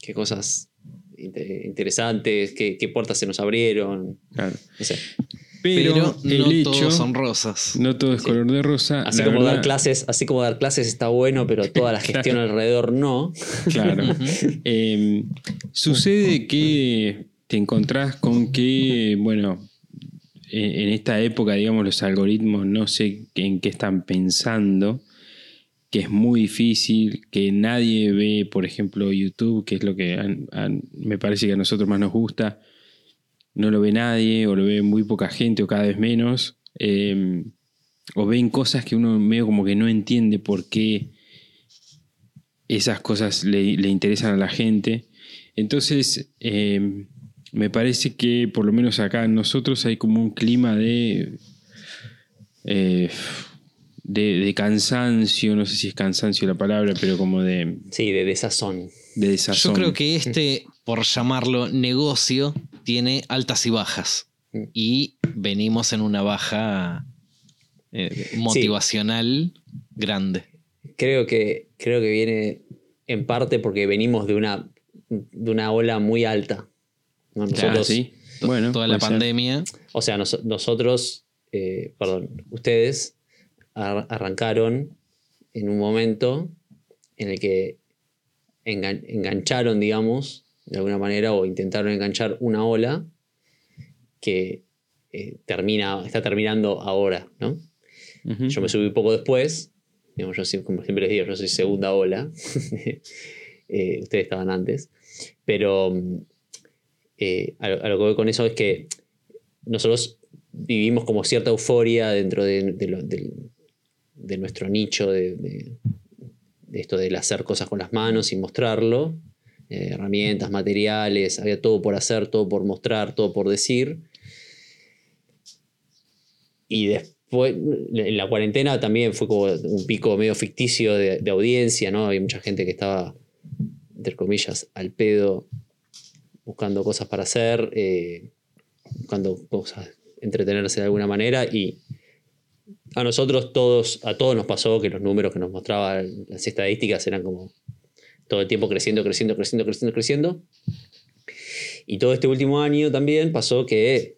qué cosas inte- interesantes, qué, qué puertas se nos abrieron. claro. No sé. Pero, Pero, no hecho, todos son rosas. no todo es Sí. color de rosa. Así como dar clases, así como dar clases está bueno, pero toda la [laughs] gestión alrededor no. Claro. [laughs] Eh, sucede que te encontrás con que, bueno, en, esta época, digamos, los algoritmos no sé en qué están pensando, que es muy difícil, que nadie ve, por ejemplo, YouTube, que es lo que me parece que a nosotros más nos gusta, no lo ve nadie, o lo ve muy poca gente, o cada vez menos, eh, o ven cosas que uno medio como que no entiende por qué esas cosas le, interesan a la gente. Entonces, eh, me parece que por lo menos acá en nosotros hay como un clima de, eh, de, de cansancio, no sé si es cansancio la palabra, pero como de, Sí, de desazón. de Yo desazón. creo que este, por llamarlo negocio, tiene altas y bajas. Mm. Y venimos en una baja eh, motivacional grande. Creo que, creo que viene en parte porque venimos de una, de una ola muy alta. ¿No? Nosotros, sí. Bueno, Toda la ser. pandemia. O sea, nos- nosotros, eh, perdón, ustedes ar- arrancaron en un momento en el que engan- engancharon, digamos, de alguna manera, o intentaron enganchar una ola que eh, termina, está terminando ahora, ¿no? Yo me subí un poco después, digamos, yo como siempre les digo, yo soy segunda ola, [laughs] Eh, ustedes estaban antes, pero mm, eh, a, lo, que voy con eso es que nosotros vivimos como cierta euforia dentro de, nuestro nicho de, esto del hacer cosas con las manos y mostrarlo, eh, herramientas, materiales, había todo por hacer, todo por mostrar, todo por decir. Y después, en la cuarentena también fue como un pico medio ficticio de, de audiencia, ¿no? Había mucha gente que estaba, entre comillas, al pedo, buscando cosas para hacer, eh, buscando cosas, entretenerse de alguna manera. Y a nosotros todos, a todos nos pasó que los números que nos mostraban las estadísticas eran como todo el tiempo creciendo, creciendo, creciendo, creciendo, creciendo. Y todo este último año también pasó que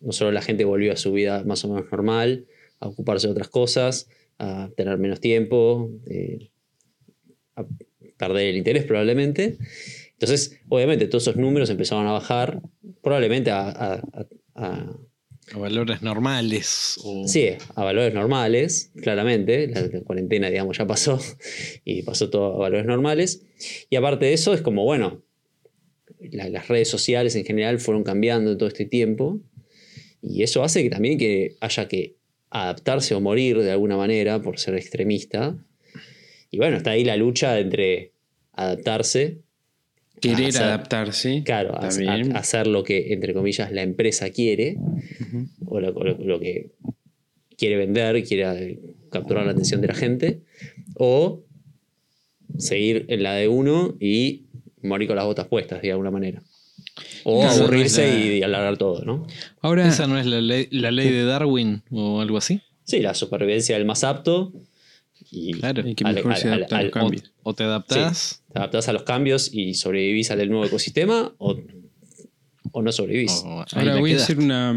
no solo la gente volvió a su vida más o menos normal, a ocuparse de otras cosas, a tener menos tiempo, eh, a perder el interés probablemente. Entonces, obviamente, todos esos números empezaron a bajar, probablemente a, a- a- valores normales. o- sí, a valores normales, claramente. La, la cuarentena, digamos, ya pasó [laughs] y pasó todo a valores normales. Y aparte de eso, es como, bueno, la- las redes sociales en general fueron cambiando en todo este tiempo. Y eso hace que también que haya que adaptarse o morir de alguna manera por ser extremista. Y bueno, está ahí la lucha entre adaptarse Querer hacer- adaptarse. Claro, a- también. a- hacer lo que, entre comillas, la empresa quiere, o lo, o lo- lo que quiere vender, quiere eh, capturar la atención de la gente, o seguir en la de uno y morir con las botas puestas, de alguna manera. O Esa no es aburrirse la- y, y alargar todo, ¿no? Ahora, ¿Esa no es la ley, la ley de Darwin o algo así? Sí, la supervivencia del más apto y Claro. que mejor al- se al- adapta a los al- O, cambios. o te adaptás te adaptás a los cambios y sobrevivís al nuevo ecosistema o, o no sobrevivís. Ahora voy a, hacer una,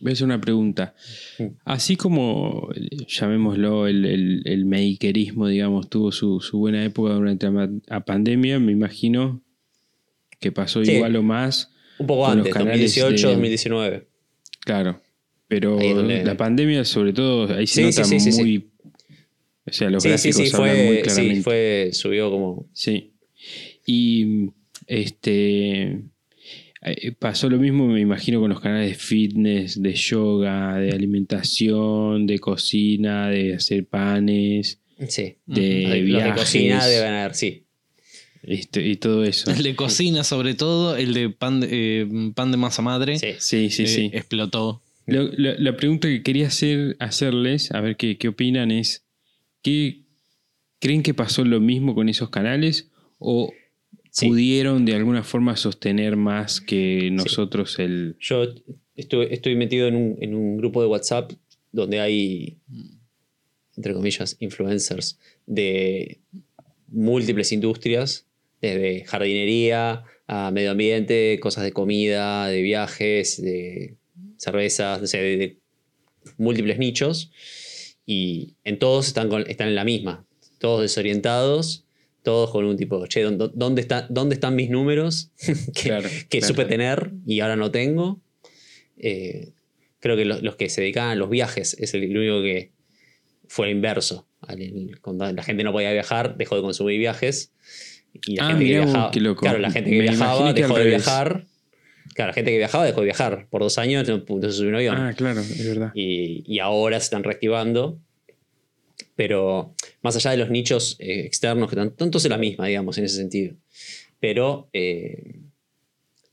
voy a hacer una pregunta. Mm. Así como, llamémoslo, el, el, el makerismo, digamos, tuvo su, su buena época durante la pandemia, me imagino que pasó Sí. igual o más. Un poco antes, canales 2018, de- 2019. Claro. Pero la pandemia, sobre todo, ahí se Sí, nota sí, sí, sí, muy. O sea, los Sí, sí, gráficos sí, hablan muy fue, claramente. sí, fue, subió como... Sí. Y este eh, pasó lo mismo, me imagino, con los canales de fitness, de yoga, de alimentación, de cocina, de hacer panes, Sí. de Los de viajes cocina deben haber, sí. este, y todo eso. El de cocina, sobre todo, el de pan de, eh, pan de masa madre, Sí. Sí, sí, eh, sí. explotó. Lo- la, la pregunta que quería hacer, hacerles, a ver qué, qué opinan, es: ¿qué, ¿creen que pasó lo mismo con esos canales? ¿O Sí. pudieron de alguna forma sostener más que nosotros el. Yo estoy, estoy metido en un, en un grupo de WhatsApp donde hay, entre comillas, influencers de múltiples industrias, desde jardinería a medio ambiente, cosas de comida, de viajes, de cervezas, o sea, de, de múltiples nichos. Y en todos están, con- están en la misma, todos desorientados. Todos con un tipo, che, ¿dó- ¿dónde, está, ¿dónde están mis números? [laughs] que, Claro, que claro. supe tener y ahora no tengo. Eh, creo que los, los que se dedicaban a los viajes es el, el único que fue inverso. Cuando la gente no podía viajar, dejó de consumir viajes. Y la Ah, gente que viajaba. qué loco. Claro, la gente que Me viajaba dejó de viajar. Claro, la gente que viajaba dejó de viajar. Por dos años no, no se subió un avión. Ah, claro, es verdad. y, y ahora se están reactivando. Pero más allá de los nichos eh, externos, que tan- tanto es la misma, digamos, en ese sentido. Pero eh,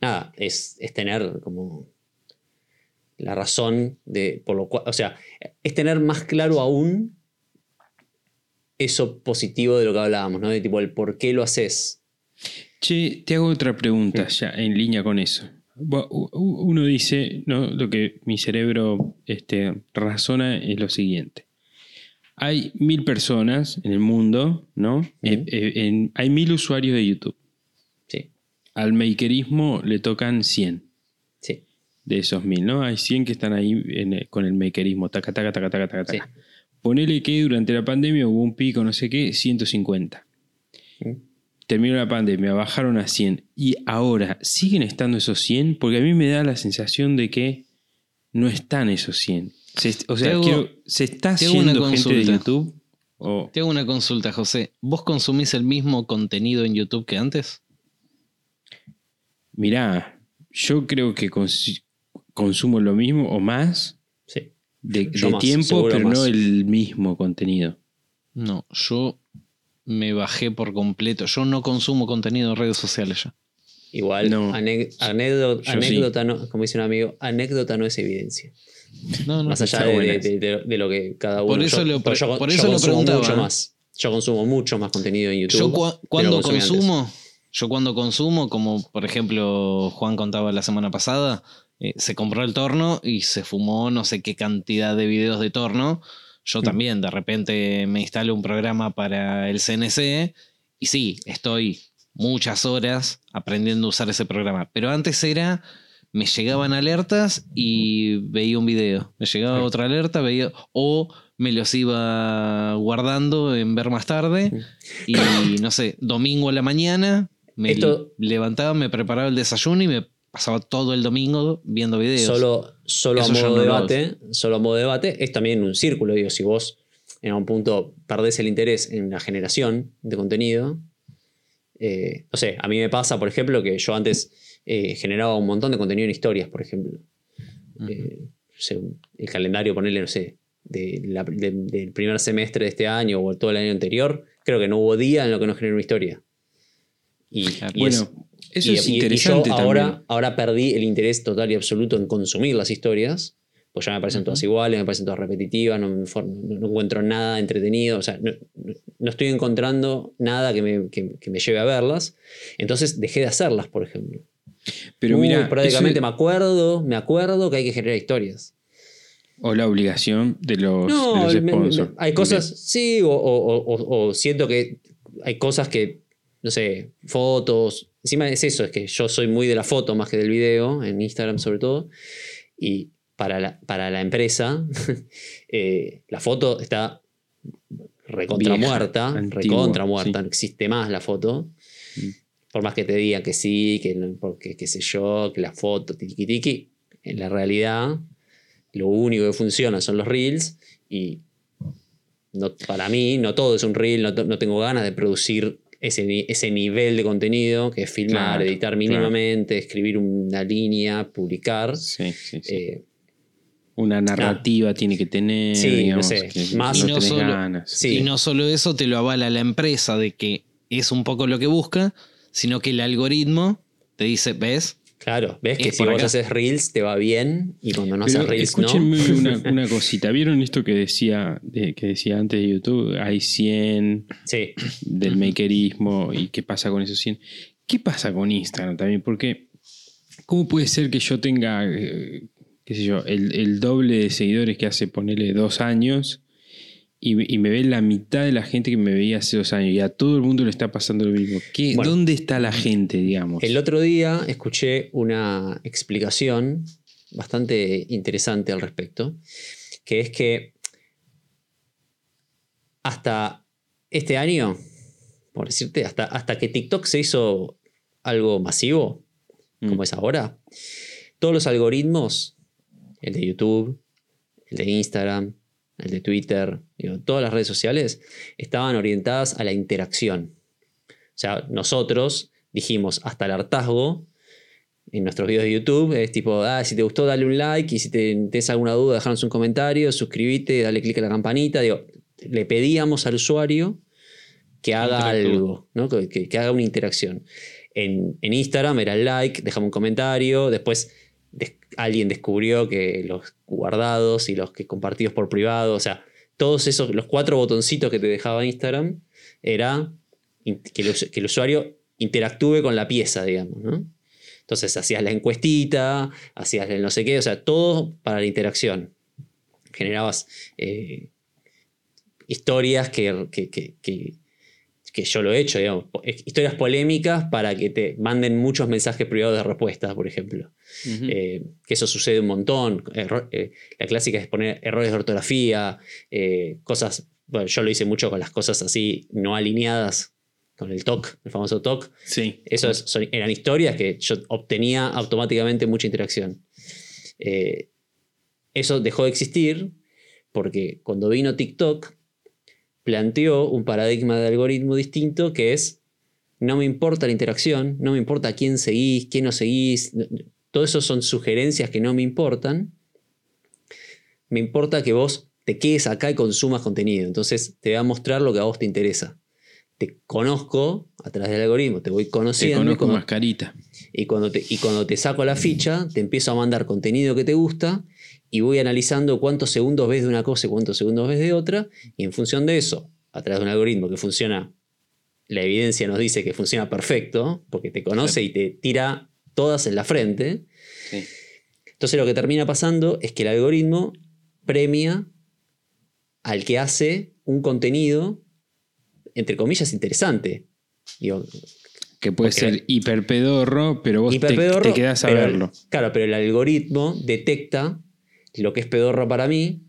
nada, es, es tener como la razón de por lo cual, o sea, es tener más claro aún eso positivo de lo que hablábamos, ¿no? De tipo el por qué lo haces. Che, te hago otra pregunta ya en línea con eso. Uno dice, ¿no? lo que mi cerebro este, razona es lo siguiente. Hay mil personas en el mundo, ¿no? Eh, eh, en- hay mil usuarios de YouTube. Sí, Al makerismo le tocan 100 sí, de esos mil, ¿no? Hay 100 que están ahí en el- con el makerismo, taca, taca, taca, taca, taca, sí. taca. Ponele que durante la pandemia hubo un pico, no sé qué, 150. Mm. Terminó la pandemia, bajaron a 100. Y ahora, ¿siguen estando esos 100? Porque a mí me da la sensación de que no están esos 100. Se- o sea, Te hago- quiero- ¿se está haciendo gente de. YouTube? O- Te hago una consulta, José. ¿Vos consumís el mismo contenido en YouTube que antes? mirá, yo creo que cons- consumo lo mismo o más sí. de, Yo de más, tiempo, pero más. no el mismo contenido. No, yo me bajé por completo. Yo no consumo contenido en redes sociales ya. Igual, No. anécdota, Yo sí. no, como dice un amigo, anécdota no es evidencia. No, no. Más allá de, buena de- de- de lo que cada uno. Por eso yo, lo yo- por yo lo preguntaba, mucho más. Yo consumo mucho más contenido en YouTube. Yo cua- cuando antes. consumo, yo cuando consumo, como por ejemplo Juan contaba la semana pasada, eh, se compró el torno y se fumó no sé qué cantidad de videos de torno. Yo Mm. también, de repente me instalo un programa para el CNC y sí, estoy muchas horas aprendiendo a usar ese programa. Pero antes era, me llegaban alertas y veía un video. Me llegaba otra alerta, veía, o me los iba guardando en ver más tarde. Y no sé, domingo a la mañana me Esto- levantaba, me preparaba el desayuno y me pasaba todo el domingo viendo videos. Solo, solo a Eso modo no debate, solo a modo de debate, es también un círculo. Digo, si vos en algún punto perdés el interés en la generación de contenido, eh, no sé, a mí me pasa, por ejemplo, que yo antes eh, generaba un montón de contenido en historias, por ejemplo. Eh, no sé, el calendario, ponerle, no sé, de la- de- del primer semestre de este año o todo el año anterior, creo que no hubo día en lo que no generé una historia. Y, Claro. y es- Bueno, Eso y, es y- y interesante yo también. ahora, ahora perdí el interés total y absoluto en consumir las historias, pues ya me parecen todas iguales, me parecen todas repetitivas, no, me encuentro nada entretenido, o sea, no, no- estoy encontrando nada que me, que- que me lleve a verlas. Entonces dejé de hacerlas, por ejemplo. Pero mira, prácticamente eso- me acuerdo, me acuerdo que hay que generar historias. o la obligación de los, de los me- me- sponsors. hay cosas, sí, o, o- o- o siento que hay cosas que, no sé, fotos. Encima es eso, es que yo soy muy de la foto más que del video, en Instagram sobre todo. Y para la, para la empresa, [laughs] eh, la foto está recontra muerta, recontra muerta, sí. no existe más la foto. Mm. Por más que te digan que sí, que porque qué sé yo, que la foto, tiki tiki, en la realidad lo único que funciona son los reels y no, para mí no todo es un reel, no, no tengo ganas de producir ese, ese nivel de contenido que es filmar, Claro, editar claro. mínimamente, escribir una línea, publicar. Sí, sí, sí. Eh, Una narrativa tiene que tener. Sí, no digamos, sé, que más- no Y no solo- ganas. Sí. Y no solo eso te lo avala la empresa de que es un poco lo que busca, sino que el algoritmo te dice, ¿ves? Claro, ves que si vos acá. haces reels te va bien y cuando no Pero haces reels no. escúchenme una, [laughs] una cosita. ¿Vieron esto que decía, de- que decía antes de YouTube? Hay 100 Sí, del makerismo y qué pasa con esos 100. ¿Qué pasa con Instagram también? Porque, ¿cómo puede ser que yo tenga, eh, qué sé yo, el, el doble de seguidores que hace, ponerle dos años y, y me ve la mitad de la gente que me veía hace dos años y a todo el mundo le está pasando lo mismo? ¿Qué, Bueno. ¿Dónde está la gente, digamos? El otro día escuché una explicación bastante interesante al respecto, que es que hasta este año, por decirte, hasta, hasta que TikTok se hizo algo masivo, como Mm. es ahora, todos los algoritmos, el de YouTube, el de Instagram, el de Twitter, digo, todas las redes sociales, estaban orientadas a la interacción. O sea, nosotros dijimos hasta el hartazgo en nuestros videos de YouTube, es tipo, ah, si te gustó, dale un like y si te tienes alguna duda, dejarnos un comentario, suscríbete, dale click a la campanita. Digo, le pedíamos al usuario que haga algo, ¿no? que, que- que haga una interacción. En, en Instagram era el like, dejame un comentario, después des- alguien descubrió que los guardados y los que compartidos por privado, o sea, todos esos, los cuatro botoncitos que te dejaba Instagram, era que el, usuario interactúe con la pieza, digamos. Entonces hacías la encuestita, hacías el no sé qué, o sea, todo para la interacción. Generabas eh, historias que- que- yo lo he hecho, digamos, eh, historias polémicas para que te manden muchos mensajes privados de respuesta, por ejemplo. Eh, que eso sucede un montón. Eh, la clásica es poner errores de ortografía, eh, cosas. Bueno, yo lo hice mucho con las cosas así no alineadas, con el TOC, el famoso TOC. sí. Eso es- son- eran historias que yo obtenía automáticamente mucha interacción. Eso dejó de existir porque cuando vino TikTok planteó un paradigma de algoritmo distinto que es no me importa la interacción, no me importa quién seguís, quién no seguís, todo eso son sugerencias que no me importan. Me importa que vos te quedes acá y consumas contenido. Entonces te voy a mostrar lo que a vos te interesa. Te conozco a través del algoritmo, te voy Te conociendo. y conozco cuando- mascarita. y cuando, te, y cuando te saco la ficha, te empiezo a mandar contenido que te gusta y voy analizando cuántos segundos ves de una cosa y cuántos segundos ves de otra. Y en función de eso, a través de un algoritmo que funciona, la evidencia nos dice que funciona perfecto, porque te conoce y te tira todas en la frente. Sí. Entonces lo que termina pasando es que el algoritmo premia al que hace un contenido, entre comillas, interesante. Digo, Que puede Porque- ser hiperpedorro, pero vos te, Hiperpedorro, te quedás a pero- verlo. Claro, pero el algoritmo detecta lo que es pedorro para mí,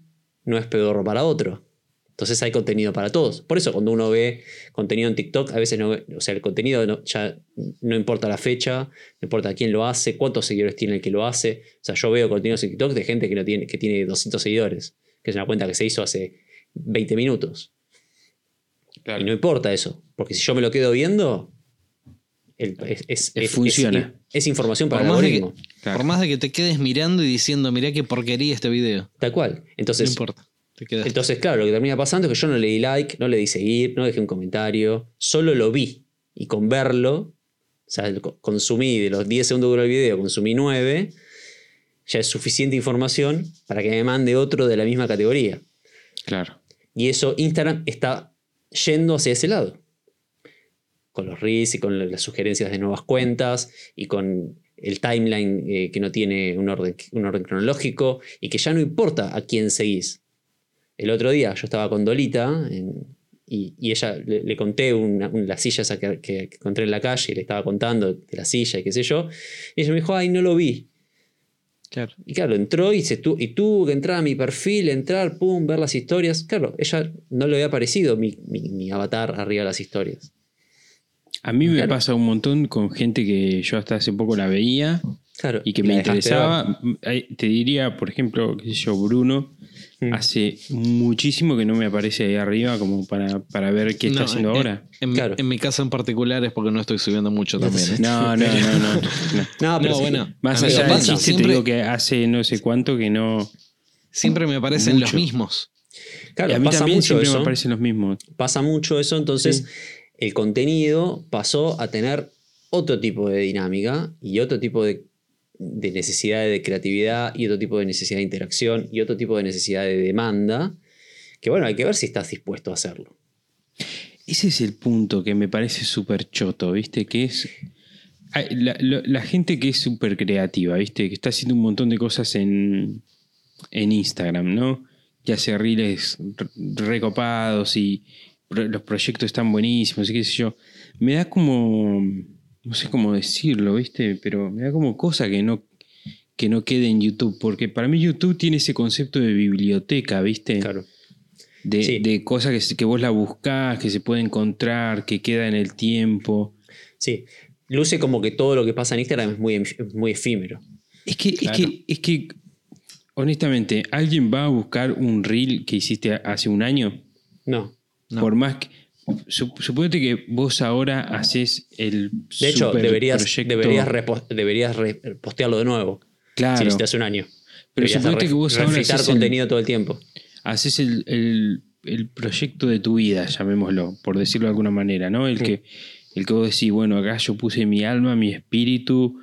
no es pedorro para otro. Entonces hay contenido para todos. Por eso cuando uno ve contenido en TikTok, a veces no ve- o sea, el contenido no- ya no importa la fecha, no importa quién lo hace, cuántos seguidores tiene el que lo hace. O sea, yo veo contenidos en TikTok de gente que, no tiene, que tiene 200 seguidores, que es una cuenta que se hizo hace 20 minutos. Y no importa eso, porque si yo me lo quedo viendo, el- es, es- es- funciona. es- es información para Por el que, algoritmo. Claro. por más de que te quedes mirando y diciendo, mirá qué porquería este video. Tal cual. No Entonces, importa. Te quedas. entonces, claro, lo que termina pasando es que yo no le di like, no le di seguir, no dejé un comentario, solo lo vi. Y con verlo O sea, consumí de los 10 segundos que duró el video, consumí 9, ya es suficiente información para que me mande otro de la misma categoría. Claro. Y eso Instagram está yendo hacia ese lado. Con los reels y con las sugerencias de nuevas cuentas y con el timeline eh, que no tiene un orden, un orden cronológico y que ya no importa a quién seguís. El otro día yo estaba con Dolita en- y, y ella le, le conté una, una- la silla esa que, que- que encontré en la calle y le estaba contando de la silla y qué sé yo. Y ella me dijo, ay, no lo vi. Claro. Y claro, entró y, se tu- y tuvo que entrar a mi perfil, entrar, pum, ver las historias. Claro, ella no le había aparecido mi, mi- mi avatar arriba de las historias. A mí me Claro. pasa un montón con gente que yo hasta hace poco la veía Claro, y que me interesaba. Te diría, por ejemplo, qué sé yo, Bruno, Mm. hace muchísimo que no me aparece ahí arriba como para, para ver qué está No, haciendo en- ahora. En, mi- Claro. en mi caso en particular es porque no estoy subiendo mucho también. ¿eh? No, no, no, no. [laughs] no. No, pero No, sí, bueno. Más allá del pasa, chiste, siempre- te digo que hace no sé cuánto que no. Siempre me aparecen los mismos. claro, y a mí pasa también mucho siempre eso. me aparecen los mismos. Pasa mucho eso, entonces Sí. El contenido pasó a tener otro tipo de dinámica y otro tipo de, necesidad de creatividad y otro tipo de necesidad de interacción y otro tipo de necesidad de demanda. Que bueno, hay que ver si estás dispuesto a hacerlo. Ese es el punto que me parece súper choto, ¿viste? Que es. La, gente que es súper creativa, ¿viste? Que está haciendo un montón de cosas en, en Instagram, ¿no? Que hace reels re- recopados y los proyectos están buenísimos y qué sé yo. Me da como. No sé cómo decirlo, ¿viste? Pero me da como cosa que no, que no quede en YouTube. Porque para mí YouTube tiene ese concepto de biblioteca, ¿viste? Claro. De, Sí. de cosas que, que vos la buscás, que se puede encontrar, que queda en el tiempo. Sí. Luce como que todo lo que pasa en Instagram es muy, muy efímero. Es que, Claro. es que, es que, honestamente, ¿alguien va a buscar un reel que hiciste hace un año? No. No. Por más que. sup- Suponete que vos ahora haces el. De hecho, deberías, proyecto- deberías, deberías postearlo de nuevo. Si Claro. hiciste hace un año. Pero Deberías suponete que vos ahora haces el- contenido todo el tiempo. haces el, el- el proyecto de tu vida, llamémoslo, por decirlo de alguna manera, ¿no? El, Sí. que, el que vos decís, bueno, acá yo puse mi alma, mi espíritu,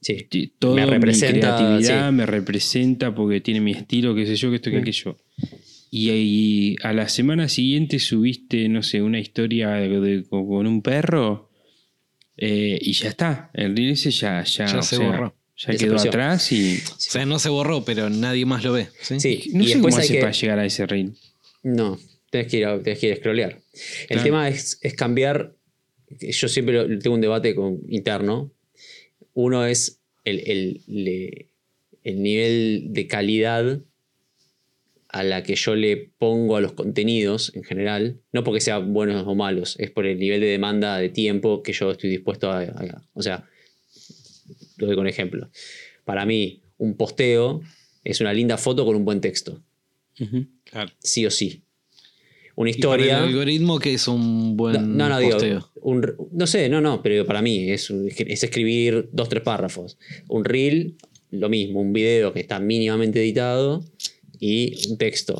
Sí. todo Me representa, mi creatividad sí. me representa porque tiene mi estilo, qué sé yo, que esto, que Mm. aquello. Y, ahí a la semana siguiente subiste, no sé, una historia de- de- con un perro eh, y ya está. El reel ese ya, ya, Ya o se sea, borró. Ya quedó atrás y O sea, no se borró, pero nadie más lo ve. ¿sí? Sí, no y sé cómo haces que. para llegar a ese reel. No, tenés que ir a, tenés que ir a scrollear. El Claro. tema es, es cambiar. Yo siempre lo- tengo un debate con, interno. Uno es el, el- el nivel de calidad a la que yo le pongo a los contenidos en general, no porque sean buenos o malos, es por el nivel de demanda de tiempo que yo estoy dispuesto a... a- o sea, lo doy con ejemplo. Para mí, un posteo es una linda foto con un buen texto. Claro. sí o sí. Una Y para historia... el algoritmo que es un buen No, no, no, digo, posteo. un- no sé, no, no, pero para mí es, es escribir dos, tres párrafos. Un reel, lo mismo, un video que está mínimamente editado y un texto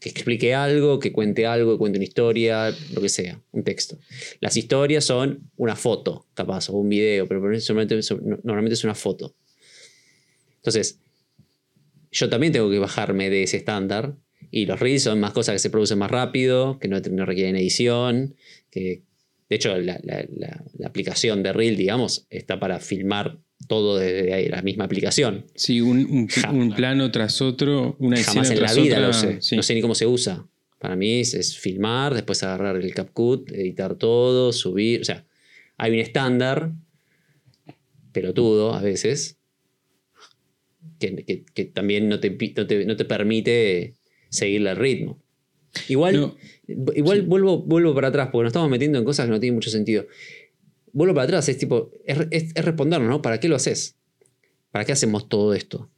que explique algo, que cuente algo, que cuente una historia, lo que sea, un texto. Las historias son una foto, capaz, o un video, pero normalmente, es una foto. Entonces, yo también tengo que bajarme de ese estándar. Y los reels son más cosas que se producen más rápido, que no, requieren edición. Que, de hecho, la- la aplicación de Reel, digamos, está para filmar todo desde ahí, la misma aplicación. Sí, un, un- plano tras otro, una Jamás escena en la tras vida otra. lo sé. sí. No sé ni cómo se usa. Para mí es, es filmar, después agarrar el CapCut, editar todo, subir. O sea, hay un estándar, pelotudo a veces, que, que- que también no te, no te- no te permite seguirle el ritmo. Igual, No, igual vuelvo, vuelvo para atrás, porque nos estamos metiendo en cosas que no tienen mucho sentido. Vuelvo para atrás, es tipo, es, es- es respondernos, ¿no? ¿Para qué lo haces? ¿Para qué hacemos todo esto?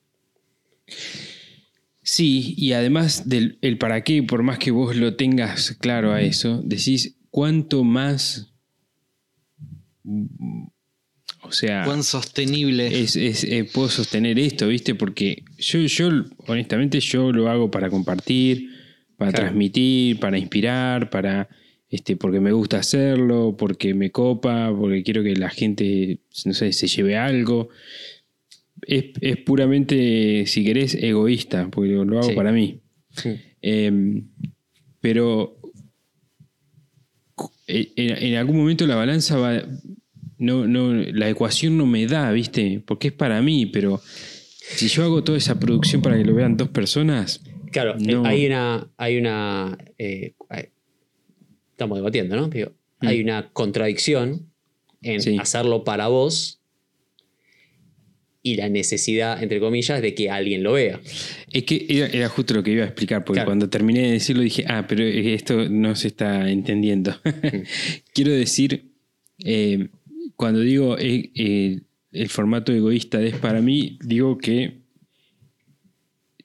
Sí, y además del el para qué, por más que vos lo tengas claro a eso, decís cuánto más. O sea, ¿Cuán sostenible es, es, eh, puedo sostener esto, ¿viste? Porque yo, yo, honestamente, yo lo hago para compartir, para Claro. transmitir, para inspirar, para este, porque me gusta hacerlo, porque me copa, porque quiero que la gente, no sé, se lleve algo. Es, es puramente, si querés, egoísta, porque lo, hago Sí. para mí. Eh, pero en, en algún momento la balanza va. No, no, la ecuación no me da, ¿viste? Porque es para mí, pero si yo hago toda esa producción para que lo vean dos personas, Claro, No. hay una. Hay una eh, estamos debatiendo, ¿no? Digo, Mm. Hay una contradicción en Sí. hacerlo para vos y la necesidad, entre comillas, de que alguien lo vea. es que era, era justo lo que iba a explicar, porque Claro. cuando terminé de decirlo dije, ah, pero esto no se está entendiendo. [laughs] Mm. Quiero decir, eh, cuando digo eh, eh, el formato egoísta es para mí, digo que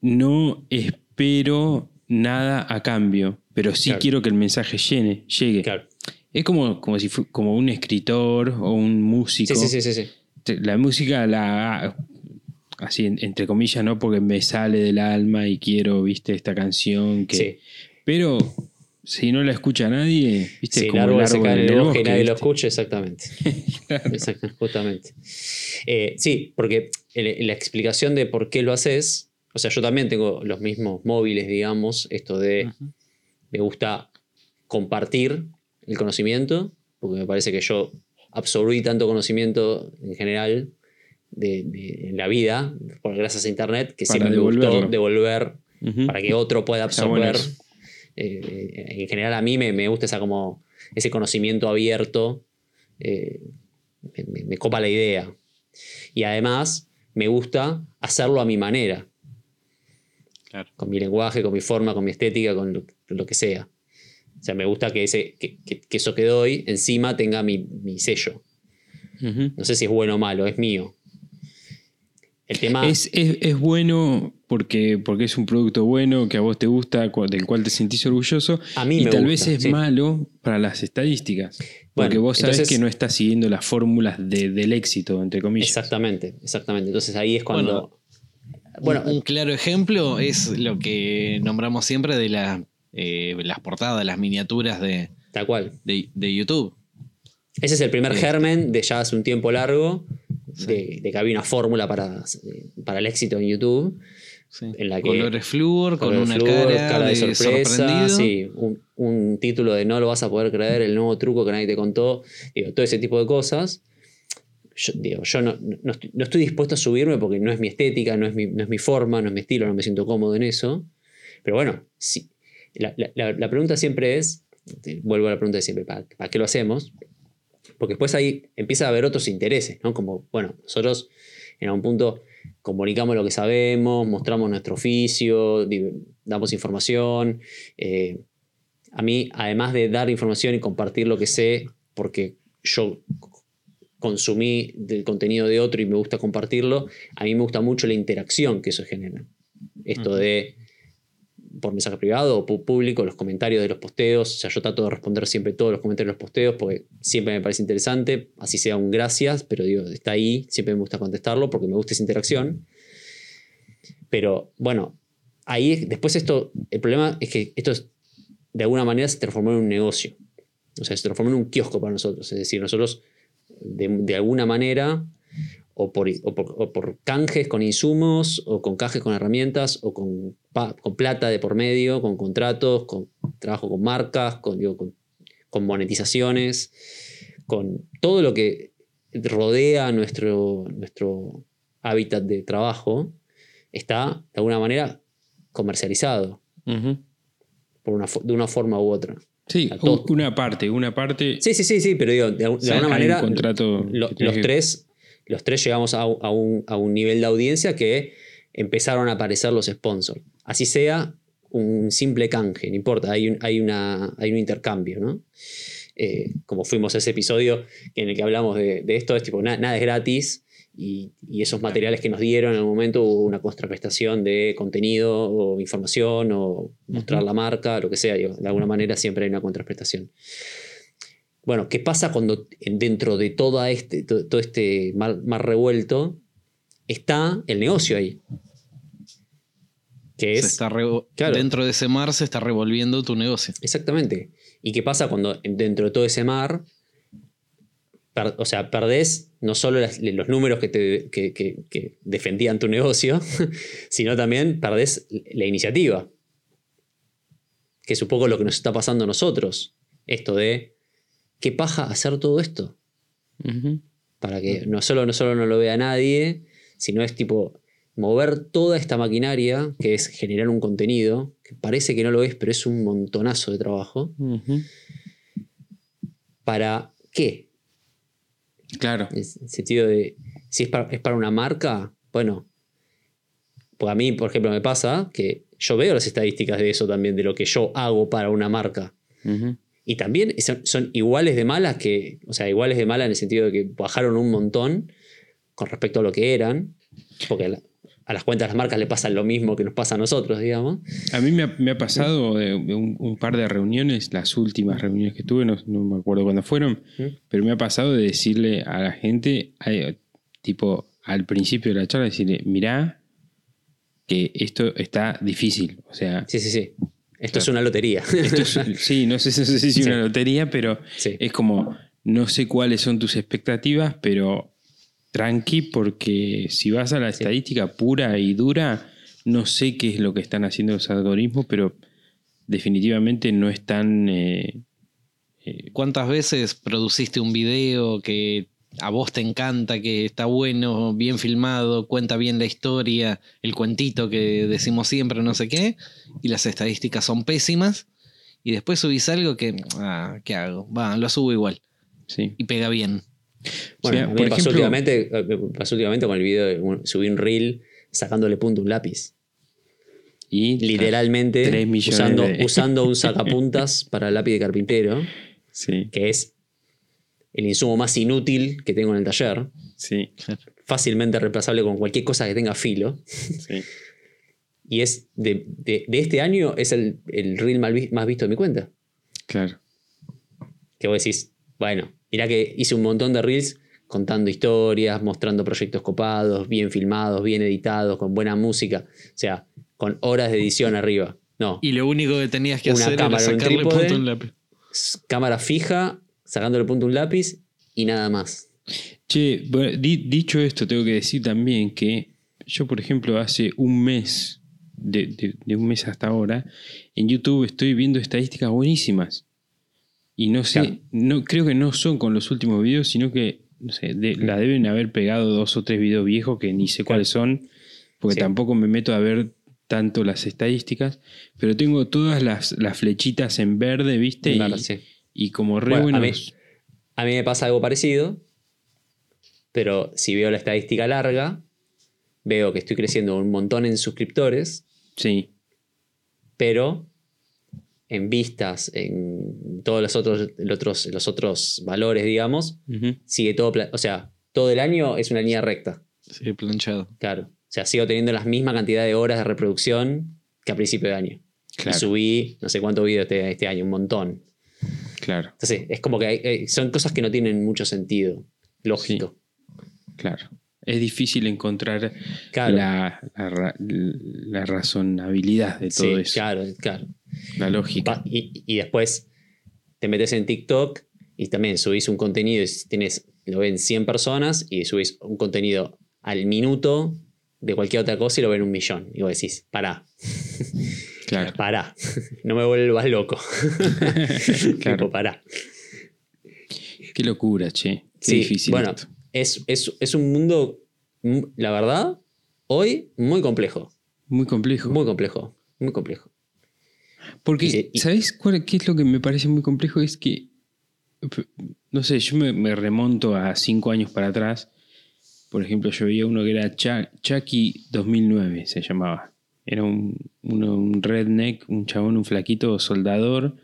no espero nada a cambio, pero sí Claro. quiero que el mensaje llene, llegue. Claro. Es como, como si como un escritor o un músico. Sí, sí, sí, sí, sí. La música la así en- entre comillas, no porque me sale del alma y quiero, viste, esta canción que. Sí. Pero si no la escucha nadie, viste, Sí, es el como árbol se cae en en el bosque y nadie lo escucha, exactamente. [laughs] Exacto, justamente. Eh, sí, porque la explicación de por qué lo haces, o sea, yo también tengo los mismos móviles, digamos, esto de. Me gusta compartir el conocimiento, porque me parece que yo absorbí tanto conocimiento en general de, de- en la vida, por, gracias a Internet, que Para siempre me gustó devolver para que otro pueda absorber. Eh, en general a mí me, me gusta esa como ese conocimiento abierto, eh, me, me- me copa la idea. Y además me gusta hacerlo a mi manera, Claro. con mi lenguaje, con mi forma, con mi estética, con lo, lo que sea. O sea, me gusta que, ese, que, que- que eso que doy encima tenga mi, mi sello. No sé si es bueno o malo, es mío. El tema... Es, es- es bueno porque, porque es un producto bueno que a vos te gusta, del cual te sentís orgulloso. A mí y me tal gusta, vez es sí. malo para las estadísticas. Porque Bueno, vos sabés entonces- que no estás siguiendo las fórmulas de- del éxito, entre comillas. Exactamente, exactamente. Entonces ahí es cuando... Bueno, Bueno, un claro ejemplo es lo que nombramos siempre de la, eh, las portadas, las miniaturas de, tal cual. de- de YouTube. Ese es el primer Este. germen de ya hace un tiempo largo, Sí. de, de que había una fórmula para, para el éxito en YouTube. Sí. En la que- Colores flúor, con una flúor, cara, de, sorprendido. sí, un, un título de no lo vas a poder creer, el nuevo truco que nadie te contó, digo, todo ese tipo de cosas. Yo, digo, yo no, no estoy, no estoy dispuesto a subirme porque no es mi estética, no es mi, no es mi forma, no es mi estilo, no me siento cómodo en eso. Pero bueno, sí, la, la- la- la pregunta siempre es, vuelvo a la pregunta de siempre, ¿para, para qué lo hacemos? Porque después ahí empieza a haber otros intereses, ¿no? Como, bueno, nosotros en algún punto comunicamos lo que sabemos, mostramos nuestro oficio, damos información. eh, a mí, además de dar información y compartir lo que sé, porque yo consumí del contenido de otro y me gusta compartirlo, a mí me gusta mucho la interacción que eso genera. Esto de por mensaje privado o público, los comentarios de los posteos. O sea, yo trato de responder siempre todos los comentarios de los posteos porque siempre me parece interesante, así sea un gracias, pero digo, está ahí, siempre me gusta contestarlo porque me gusta esa interacción. Pero bueno, ahí es- después esto, el problema es que esto es- de alguna manera se transformó en un negocio. O sea, se transformó en un kiosco para nosotros. Es decir, nosotros de alguna manera, o por, o, por, o por canjes con insumos, o con canjes con herramientas, o con, plata de por medio, con contratos, con trabajo con marcas, con, digo, con, con monetizaciones, con todo lo que rodea nuestro, nuestro hábitat de trabajo, está de alguna manera comercializado por una, de una forma u otra. Sí, una parte, una parte. Sí, sí, sí, sí, pero digo, de, alguna manera contrato lo- los, tres, los tres llegamos a, a un, a un nivel de audiencia que empezaron a aparecer los sponsors. Así sea un simple canje, no importa, hay un, hay una, hay un intercambio, ¿no? Eh, como fuimos a ese episodio en el que hablamos de, de esto, es tipo, na- nada es gratis y, y esos materiales que nos dieron en el momento hubo una contraprestación de contenido o información o mostrar la marca, lo que sea, digo, de alguna manera siempre hay una contraprestación. Bueno, ¿qué pasa cuando dentro de todo este, to- todo este mar, mar revuelto está el negocio ahí? Que Se es. está Claro. Dentro de ese mar se está revolviendo tu negocio. Exactamente. ¿Y qué pasa cuando dentro de todo ese mar, per- o sea, perdés no solo las- los números que, te, que, que- que defendían tu negocio, [laughs] sino también perdés la iniciativa? Que es un poco lo que nos está pasando a nosotros. Esto de, ¿qué paja hacer todo esto? Para que no solo, no solo no lo vea nadie, sino es tipo mover toda esta maquinaria, que es generar un contenido, que parece que no lo es, pero es un montonazo de trabajo. ¿Para qué? Claro. En el sentido de, si es para, es para una marca, bueno, pues a mí, por ejemplo, me pasa que yo veo las estadísticas de eso también, de lo que yo hago para una marca. Y también son, son iguales de malas que, o sea, iguales de malas en el sentido de que bajaron un montón con respecto a lo que eran, porque a, la- a las cuentas de las marcas le pasa lo mismo que nos pasa a nosotros, digamos. A mí me ha, me ha pasado de, un, un par de reuniones, las últimas reuniones que tuve, no, no me acuerdo cuándo fueron, ¿Mm? pero me ha pasado de decirle a la gente, tipo al principio de la charla, decirle, mirá que esto está difícil. O sea, Sí, sí, sí. Esto Claro. es una lotería. esto es- sí, no sé, no sé si es Sí. una lotería, pero Sí. es como, no sé cuáles son tus expectativas, pero tranqui, porque si vas a la estadística pura y dura, no sé qué es lo que están haciendo los algoritmos, pero definitivamente no están... eh, eh, ¿Cuántas veces produciste un video que a vos te encanta, que está bueno, bien filmado, cuenta bien la historia, el cuentito que decimos siempre, no sé qué, y las estadísticas son pésimas, y después subís algo que, ah, ¿qué hago? Va, lo subo igual, sí. y pega bien. Bueno, a mí por pasó ejemplo- últimamente, me pasó últimamente con el video subí un reel sacándole punto a un lápiz. Y Literalmente usando, de- usando un [laughs] sacapuntas para el lápiz de carpintero, Sí, que es el insumo más inútil que tengo en el taller. sí, Fácilmente reemplazable con cualquier cosa que tenga filo. sí. [laughs] Y es de, de- de este año es el, el reel vi- más visto de mi cuenta. Claro. Que vos decís, bueno, mirá que hice un montón de reels contando historias, mostrando proyectos copados, bien filmados, bien editados, con buena música. O sea, con horas de edición arriba. No, Y lo único que tenías que Una hacer era cámara, un sacarle trípode. punto a un lápiz. s- cámara fija, sacándole punto un lápiz y nada más. Che, bueno, di- dicho esto, tengo que decir también que yo, por ejemplo, hace un mes, de, de- de un mes hasta ahora, en YouTube estoy viendo estadísticas buenísimas. Y no sé, Claro. no, creo que no son con los últimos videos, sino que, no sé, de- la deben haber pegado dos o tres videos viejos que ni sé cuáles son, porque Sí. tampoco me meto a ver tanto las estadísticas, pero tengo todas las, las flechitas en verde, ¿viste? Y, sí. Y como re Bueno, a mí- buenos. A mí me pasa algo parecido, pero si veo la estadística larga, veo que estoy creciendo un montón en suscriptores, Sí, pero en vistas, en todos los otros, los otros, los otros valores, digamos, sigue todo, o sea, todo el año es una línea recta, Sí, planchado. claro. O sea, sigo teniendo la misma cantidad de horas de reproducción que a principio de año. claro, Y subí no sé cuántos videos este, este año, un montón. Claro. Entonces, es como que hay- son cosas que no tienen mucho sentido lógico. Claro. Es difícil encontrar Claro. la, la ra- la razonabilidad de todo Sí, eso. claro, claro. La lógica. Y después te metes en TikTok y también subís un contenido y tienes, lo ven 100 personas y subís un contenido al minuto de cualquier otra cosa y lo ven un millón. Y vos decís, pará, Claro. pará, [laughs] no me vuelvas loco. [laughs] Claro. Tipo, pará. Qué locura, che. Qué Sí, difícil. bueno, es, es, es un mundo, mm, la verdad, hoy muy complejo. Muy complejo. Muy complejo. Muy complejo. Porque, y se- y- ¿sabéis cuál, qué es lo que me parece muy complejo? Es que, no sé, yo me, me remonto a cinco años para atrás. Por ejemplo, yo veía uno que era Chucky 2009, se llamaba. Era un, redneck, un chabón, un flaquito soldador.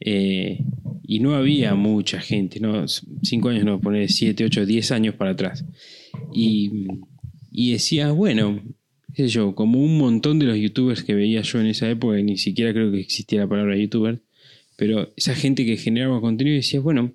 eh, y no había mucha gente, ¿no? Cinco años, no, poner siete, ocho, diez años para atrás. Y, y decía, bueno, qué sé yo, como un montón de los youtubers que veía yo en esa época, ni siquiera creo que existía la palabra youtuber, pero esa gente que generaba contenido decía, bueno,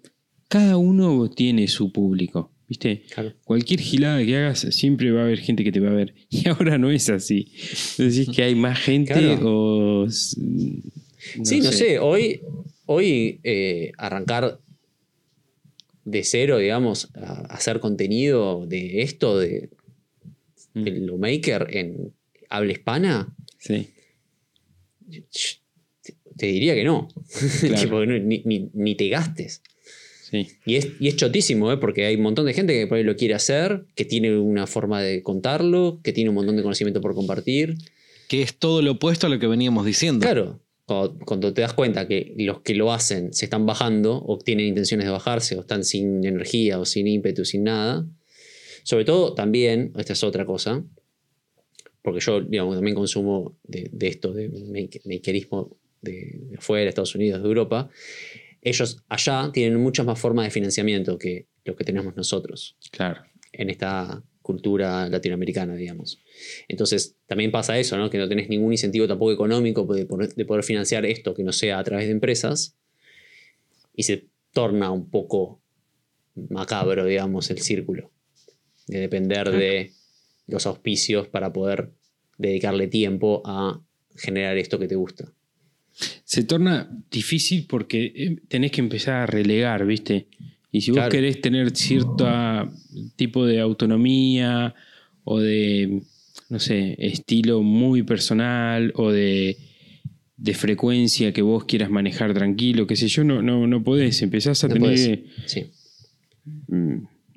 cada uno tiene su público, ¿Viste? Claro. Cualquier gilada que hagas, siempre va a haber gente que te va a ver. [laughs] Y ahora no es así. Decís que hay más gente Claro. o. no sí, no sé, hoy, hoy eh, arrancar de cero, digamos, a hacer contenido de esto, de, Mm. de lo maker en habla hispana, Sí. te, diría que no. [laughs] Claro. Tipo, no, ni, ni- ni te gastes. Sí. Y es, y es chotísimo, ¿eh? porque hay un montón de gente que por ahí lo quiere hacer, que tiene una forma de contarlo, que tiene un montón de conocimiento por compartir. Que es todo lo opuesto a lo que veníamos diciendo. Claro, cuando, cuando te das cuenta que los que lo hacen se están bajando o tienen intenciones de bajarse o están sin energía o sin ímpetu, sin nada. Sobre todo también, esta es otra cosa, porque yo digamos, también consumo de, de esto, de make- makerismo de, de afuera, Estados Unidos, de Europa. Ellos allá tienen muchas más formas de financiamiento que lo que tenemos nosotros Claro. en esta cultura latinoamericana, digamos. Entonces, también pasa eso, ¿no? Que no tenés ningún incentivo tampoco económico de poder, de poder financiar esto que no sea a través de empresas. Y se torna un poco macabro, digamos, el círculo. De depender de los auspicios para poder dedicarle tiempo a generar esto que te gusta. Se torna difícil porque eh, tenés que empezar a relegar, ¿viste? Y si vos querés tener cierto tipo de autonomía o de, no sé, estilo muy personal o de, de frecuencia que vos quieras manejar tranquilo, qué sé yo, no, no, no podés. Empezás a No tener que Sí. mm,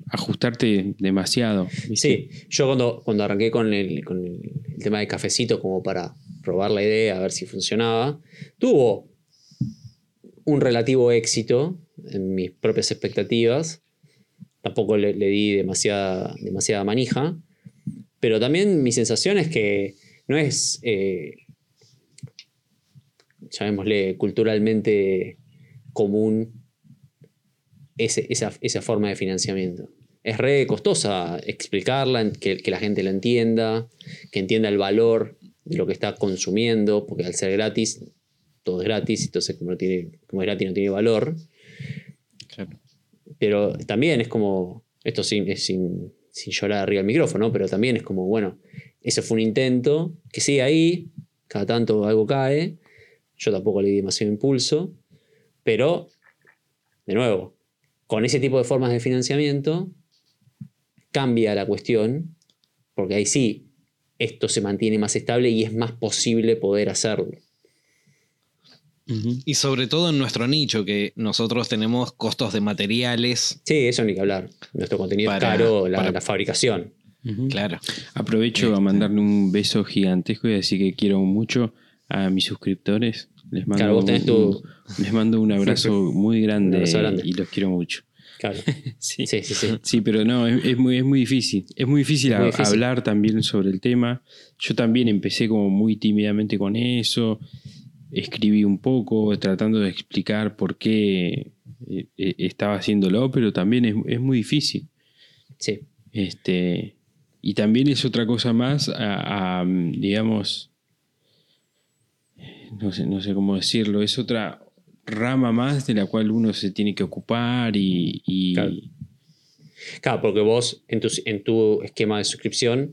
ajustarte demasiado. ¿viste? Sí, yo cuando, cuando arranqué con, el, con el tema de cafecito como para probar la idea, a ver si funcionaba, tuvo un relativo éxito en mis propias expectativas. Tampoco le, di demasiada, demasiada manija. Pero también mi sensación es que no es, eh, llamémosle, culturalmente común esa, esa forma de financiamiento. Es re costosa explicarla, que la gente la entienda, que entienda el valor de lo que está consumiendo, porque al ser gratis, todo es gratis, entonces como, no tiene, como es gratis no tiene valor. Claro. Pero también es como, esto sin, es sin, sin llorar arriba del micrófono, pero también es como, bueno, eso fue un intento, que sigue ahí, cada tanto algo cae, yo tampoco le di demasiado impulso, pero, de nuevo, con ese tipo de formas de financiamiento, cambia la cuestión, porque ahí sí, esto se mantiene más estable y es más posible poder hacerlo. Y sobre todo en nuestro nicho, que nosotros tenemos costos de materiales. Sí, eso ni que hablar. Nuestro contenido Para- es caro, la, para- la fabricación. Claro. Aprovecho a mandarle un beso gigantesco y decir que quiero mucho a mis suscriptores. Les mando, Claro, vos tenés tu- un, les mando un [laughs] abrazo muy grande, Un abrazo grande. y los quiero mucho. Claro. [laughs] Sí, Sí, sí, sí. Sí, pero no, es, es muy, es muy difícil. Es muy difícil, Es muy a- difícil. hablar también sobre el tema. Yo también empecé como muy tímidamente con eso. Escribí un poco tratando de explicar por qué eh, eh, estaba haciéndolo, pero también es, es muy difícil. Sí. Este, y también es otra cosa más a, a, digamos, no sé, no sé cómo decirlo, es otra rama más de la cual uno se tiene que ocupar y, y- Claro. Claro, porque vos en tu, en tu esquema de suscripción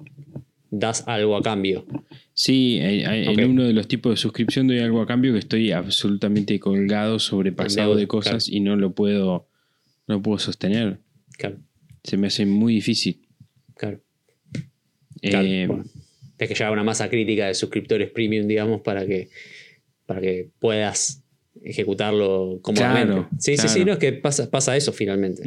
das algo a cambio. sí, en, uno de los tipos de suscripción doy algo a cambio que estoy absolutamente colgado, sobrepasado deuda, de cosas y no lo puedo, no puedo sostener. Claro, Se me hace muy difícil. claro. Claro, Eh, bueno. Tienes que llegar una masa crítica de suscriptores premium, digamos, para que, para que puedas ejecutarlo cómodamente. Claro, sí, sí, sí, no, es que pasa, pasa eso finalmente.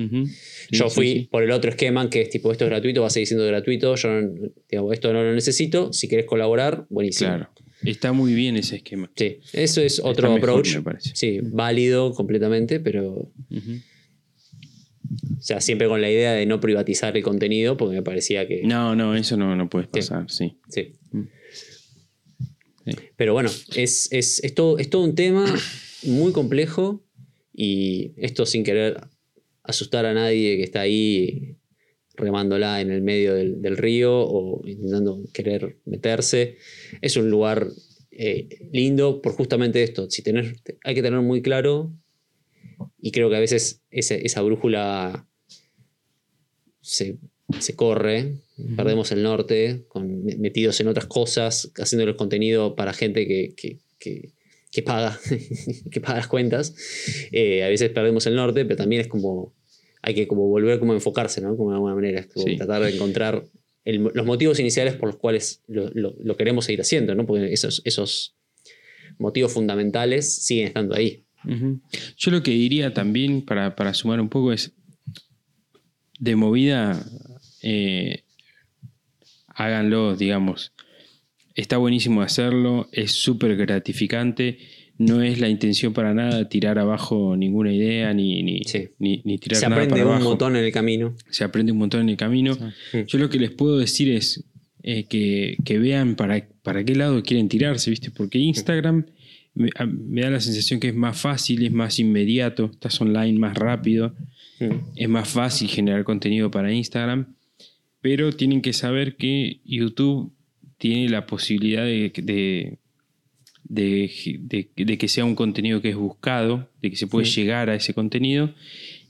Yo sí, fui sí. por el otro esquema que es tipo, esto es gratuito, va a seguir siendo gratuito, yo no- digo, esto no lo necesito, si querés colaborar, buenísimo. Claro. Está muy bien ese esquema. Sí, eso es otro mejor, approach. me parece. Sí, válido completamente, pero o sea, siempre con la idea de no privatizar el contenido, porque me parecía que... No, no, eso no, no puede pasar, sí. Sí. Mm. Sí. Pero bueno, es, es, es todo, es todo un tema muy complejo y esto sin querer asustar a nadie que está ahí remándola en el medio del, del río o intentando querer meterse. Es un lugar eh, lindo por justamente esto. Si tener, hay que tener muy claro y creo que a veces esa brújula se, se corre, perdemos el norte, con, metidos en otras cosas, haciendo el contenido para gente que, que, que- que paga, [laughs] que paga las cuentas. Eh, a veces perdemos el norte, pero también es como, hay que como volver como a enfocarse, ¿no? Como de alguna manera, es como Sí. tratar de encontrar el- los motivos iniciales por los cuales lo, lo- lo queremos seguir haciendo, ¿no? Porque esos, esos motivos fundamentales siguen estando ahí. Yo lo que diría también, para, para sumar un poco, es de movida, eh, háganlo, digamos. Está buenísimo hacerlo, es súper gratificante. No es la intención para nada tirar abajo ninguna idea ni, ni, Sí. ni, ni tirar Se nada aprende para un montón en el camino. Se aprende un montón en el camino. Sí. Yo lo que les puedo decir es eh, que, que vean para, para qué lado quieren tirarse, ¿viste? Porque Instagram me da la sensación que es más fácil, es más inmediato, estás online más rápido, Mm. es más fácil generar contenido para Instagram, pero tienen que saber que YouTube tiene la posibilidad de, de, de- de- de que sea un contenido que es buscado, de que se puede Sí. llegar a ese contenido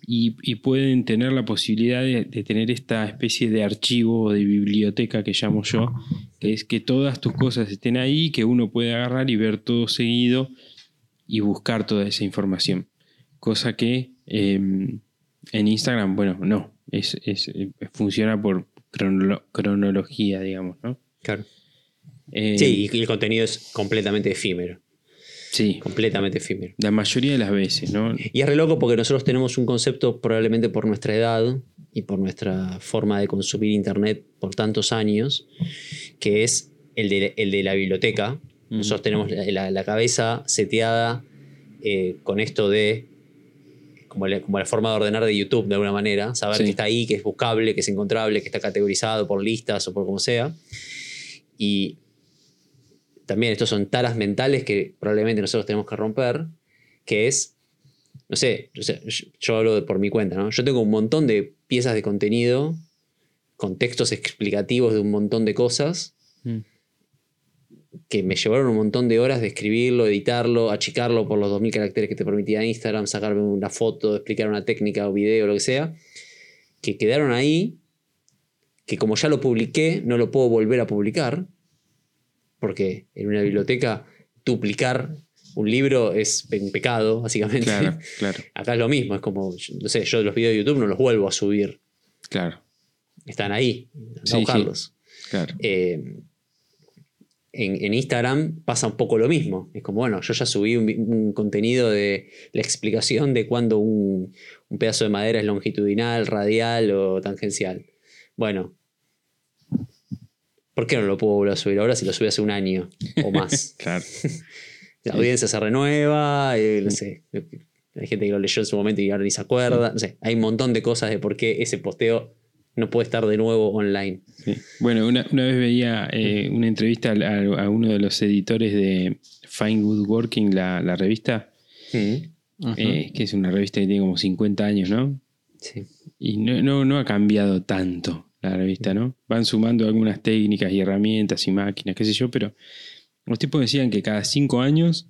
y, y pueden tener la posibilidad de, tener esta especie de archivo o de biblioteca que llamo yo, que es que todas tus cosas estén ahí, que uno puede agarrar y ver todo seguido y buscar toda esa información. Cosa que eh, en Instagram, bueno, no, es, es- eh, funciona por cronolo- cronología, digamos, ¿no? Claro. Eh, Sí, y el contenido es completamente efímero. sí, Completamente efímero. la mayoría de las veces, ¿no? Y es re loco porque nosotros tenemos un concepto, probablemente por nuestra edad y por nuestra forma de consumir Internet por tantos años, que es el de, el de la biblioteca. Nosotros tenemos la, la- la cabeza seteada eh, con esto de. Como la, como la forma de ordenar de YouTube, de alguna manera. Saber Sí. que está ahí, que es buscable, que es encontrable, que está categorizado por listas o por como sea. Y también estos son taras mentales que probablemente nosotros tenemos que romper, que es no sé, yo, yo hablo de por mi cuenta, ¿no? Yo tengo un montón de piezas de contenido con textos explicativos de un montón de cosas Mm. que me llevaron un montón de horas de escribirlo, editarlo, achicarlo por los 2000 caracteres que te permitía Instagram, sacarme una foto, explicar una técnica o video, lo que sea, que quedaron ahí, que como ya lo publiqué, no lo puedo volver a publicar, porque en una biblioteca duplicar un libro es un pecado, básicamente. Claro, [laughs] claro, Acá es lo mismo, es como, no sé, yo los videos de YouTube no los vuelvo a subir, claro, están ahí, anda Sí, a buscarlos. claro. Eh, en, en Instagram pasa un poco lo mismo. Es como, bueno, yo ya subí un contenido de la explicación de cuándo un, un pedazo de madera es longitudinal, radial o tangencial. Bueno, ¿por qué no lo puedo volver a subir ahora si lo subí hace un año o más? [laughs] Claro. [laughs] La audiencia se renueva, eh, no sé. Hay gente que lo leyó en su momento y ahora ni se acuerda. No sé, hay un montón de cosas de por qué ese posteo no puede estar de nuevo online. Sí. Bueno, una, una vez veía eh, una entrevista a, uno de los editores de Fine Woodworking, la, la revista, Ujú. eh, que es una revista que tiene como 50 años, ¿no? Sí. Y no, no, no ha cambiado tanto la revista, ¿no? Van sumando algunas técnicas y herramientas y máquinas, qué sé yo, pero los tipos decían que cada cinco años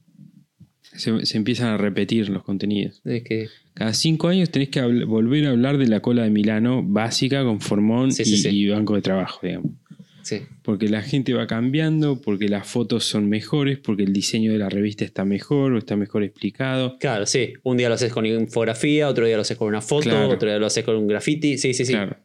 se, se empiezan a repetir los contenidos. Es que Cada cinco años tenés que volver a hablar de la cola de Milano básica con formón Sí, sí, y, sí. y banco de trabajo, digamos. sí. Porque la gente va cambiando, porque las fotos son mejores, porque el diseño de la revista está mejor o está mejor explicado. Claro, sí. Un día lo haces con infografía, otro día lo haces con una foto, Claro. otro día lo haces con un graffiti. Sí, sí, sí. Claro.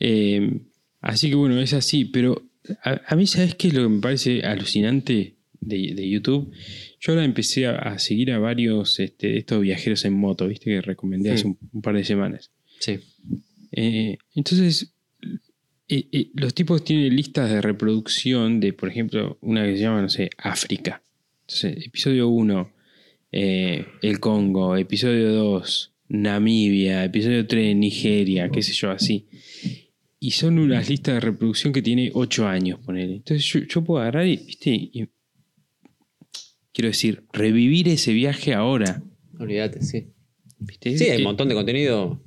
Eh, así que bueno, es así, pero a, a mí, ¿sabes qué es lo que me parece alucinante de, de YouTube? Yo ahora empecé a, a seguir a varios este, de estos viajeros en moto, ¿viste? Que recomendé hace un, un par de semanas. Sí. Eh, entonces, eh, eh, los tipos tienen listas de reproducción de, por ejemplo, una que se llama, no sé, África. Entonces, episodio 1, el Congo, episodio 2, Namibia, episodio 3, Nigeria, qué sé yo, así. Y son unas listas de reproducción que tiene 8 años, ponele. Entonces yo, yo puedo agarrar y, ¿viste? Y- quiero decir, revivir ese viaje ahora. Olvídate, sí. ¿viste? Sí, hay Eh, un montón de contenido.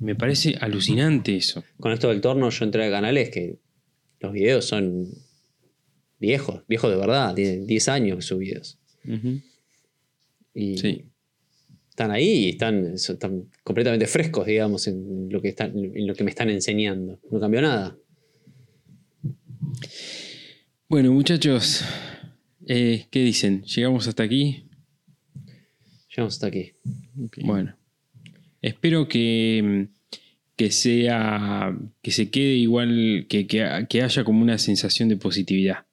Me parece alucinante eso. Con esto del torno yo entré a canales que los videos son viejos, viejos de verdad, tienen 10 años sus videos. Ujú. Y Sí. Están ahí y están, están completamente frescos, digamos, en lo, que están, en lo que me están enseñando. No cambió nada. Bueno, muchachos, eh, ¿qué dicen? ¿Llegamos hasta aquí? Llegamos hasta aquí. Bueno, espero que, que sea que se quede igual, que, que, que haya como una sensación de positividad.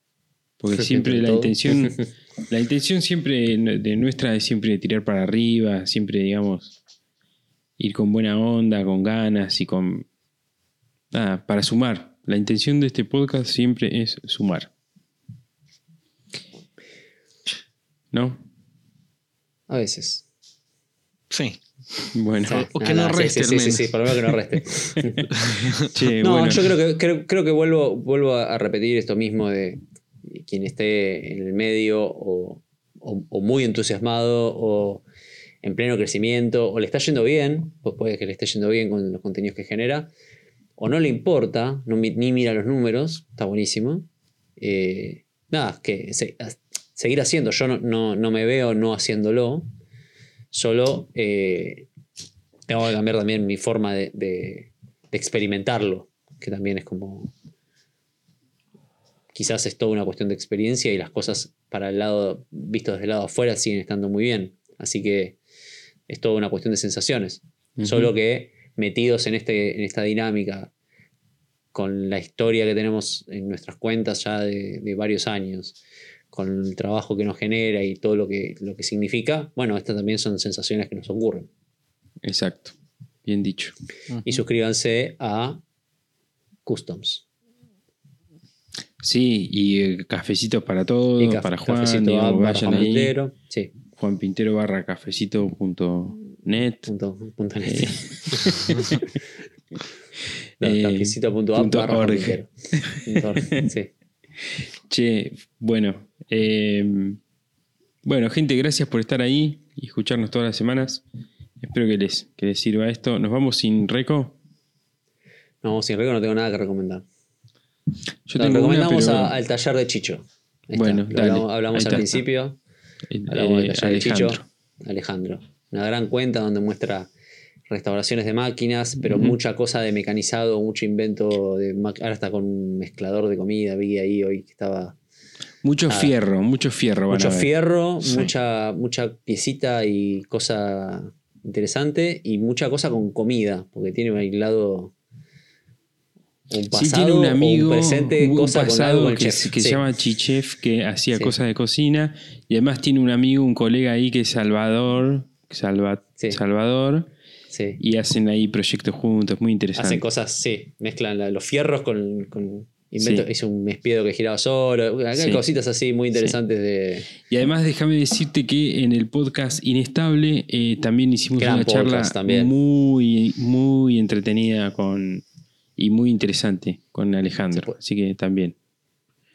Porque siempre la Todo. intención, [laughs] la intención siempre de nuestra es siempre tirar para arriba, siempre digamos ir con buena onda, con ganas y con nada, para sumar. La intención de este podcast siempre es sumar. ¿No? A veces. Sí. Bueno. Sí. O que no sí, reste, Sí, sí, sí, sí, por lo menos que no reste. [laughs] Che, no, bueno. yo creo que, creo, creo que vuelvo, vuelvo a repetir esto mismo de quien esté en el medio o, o- o muy entusiasmado o en pleno crecimiento o le está yendo bien, pues puede que le esté yendo bien con los contenidos que genera, o no le importa, no ni mira los números, está buenísimo. Eh, nada, que se- seguir haciendo, yo no, no- no me veo no haciéndolo, solo eh, tengo que cambiar también mi forma de, de- de experimentarlo, que también es como... Quizás es toda una cuestión de experiencia y las cosas para el lado, visto desde el lado afuera, siguen estando muy bien. Así que es toda una cuestión de sensaciones. Solo que metidos en, este, en esta dinámica, con la historia que tenemos en nuestras cuentas ya de, de varios años, con el trabajo que nos genera y todo lo que, lo que significa, bueno, estas también son sensaciones que nos ocurren. Exacto. Bien dicho. Y suscríbanse a Customs. Sí, y eh, cafecitos para todos, Y para Juan, vayan Juan ahí. Montero. Sí, Juan Pintero barra cafecito.net. punto, punto net. Eh, [laughs] No, eh, cafecito.app barra Juan sí. [laughs] Che, bueno. eh, bueno, gente, gracias por estar ahí y escucharnos todas las semanas. Espero que les, que les sirva esto. Nos vamos sin reco. No, sin riesgo no tengo nada que recomendar. Yo tengo una, recomendamos pero, a- al taller de Chicho. Ahí Bueno, está. Dale. hablamos, al principio. eh, Hablamos del eh, taller de Chicho. Alejandro. Alejandro. Una gran cuenta donde muestra restauraciones de máquinas, pero Ujú. mucha cosa de mecanizado, mucho invento de Ahora está con un mezclador de comida, vi ahí hoy que estaba. Mucho Ah. fierro, mucho fierro. Mucho fierro, Sí. mucha, mucha piecita y cosa interesante, y mucha cosa con comida, porque tiene un lado. Un Sí, pasado, tiene un amigo, un presente, un cosa pasado con que, chef. se- que Sí. se llama Chichef, que hacía Sí. cosas de cocina. Y además tiene un amigo, un colega ahí que es Salvador. Salva-. Salvador. Sí. Y hacen ahí proyectos juntos, muy interesante. Hacen cosas, sí, mezclan la- los fierros con, con invento, hizo un espiedo que giraba solo, Sí. cositas así muy interesantes de Y además déjame decirte que en el podcast Inestable eh, también hicimos Gran una charla también. muy, muy entretenida con y muy interesante con Alejandro. puede. Así que también.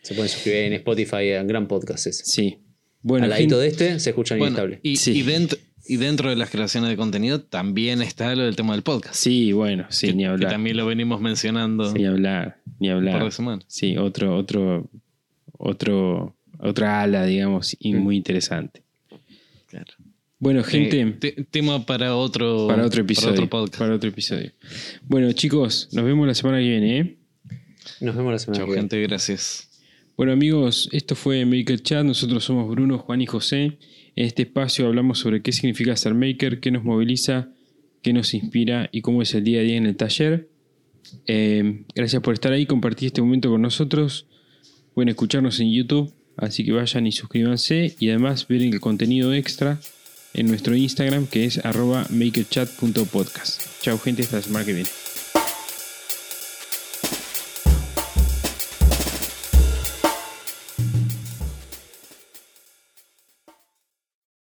se pueden suscribir en Spotify, a gran podcast ese. Sí. Bueno, Al ladito de este se escuchan Bueno, inestable. y, Sí. y dentro, y dentro de las creaciones de contenido también está lo del tema del podcast. sí, bueno, sí, que, ni que hablar. también lo venimos mencionando Ni hablar, ni hablar. Sí, otro, otro, otro, otra ala, digamos, y Mm. muy interesante. Bueno, gente, Eh, te- tema para otro, para otro episodio. otro podcast. para otro episodio. Bueno, chicos, nos vemos la semana que viene, ¿eh? Nos vemos la semana que viene. gente. Gracias. Bueno amigos, esto fue Maker Chat, nosotros somos Bruno, Juan y José. En este espacio hablamos sobre qué significa ser maker, qué nos moviliza, qué nos inspira y cómo es el día a día en el taller. Eh, gracias por estar ahí, compartir este momento con nosotros. Pueden escucharnos en YouTube, así que vayan y suscríbanse y además ver el contenido extra en nuestro Instagram que es arroba makerchat.podcast. Chao gente, hasta la semana que.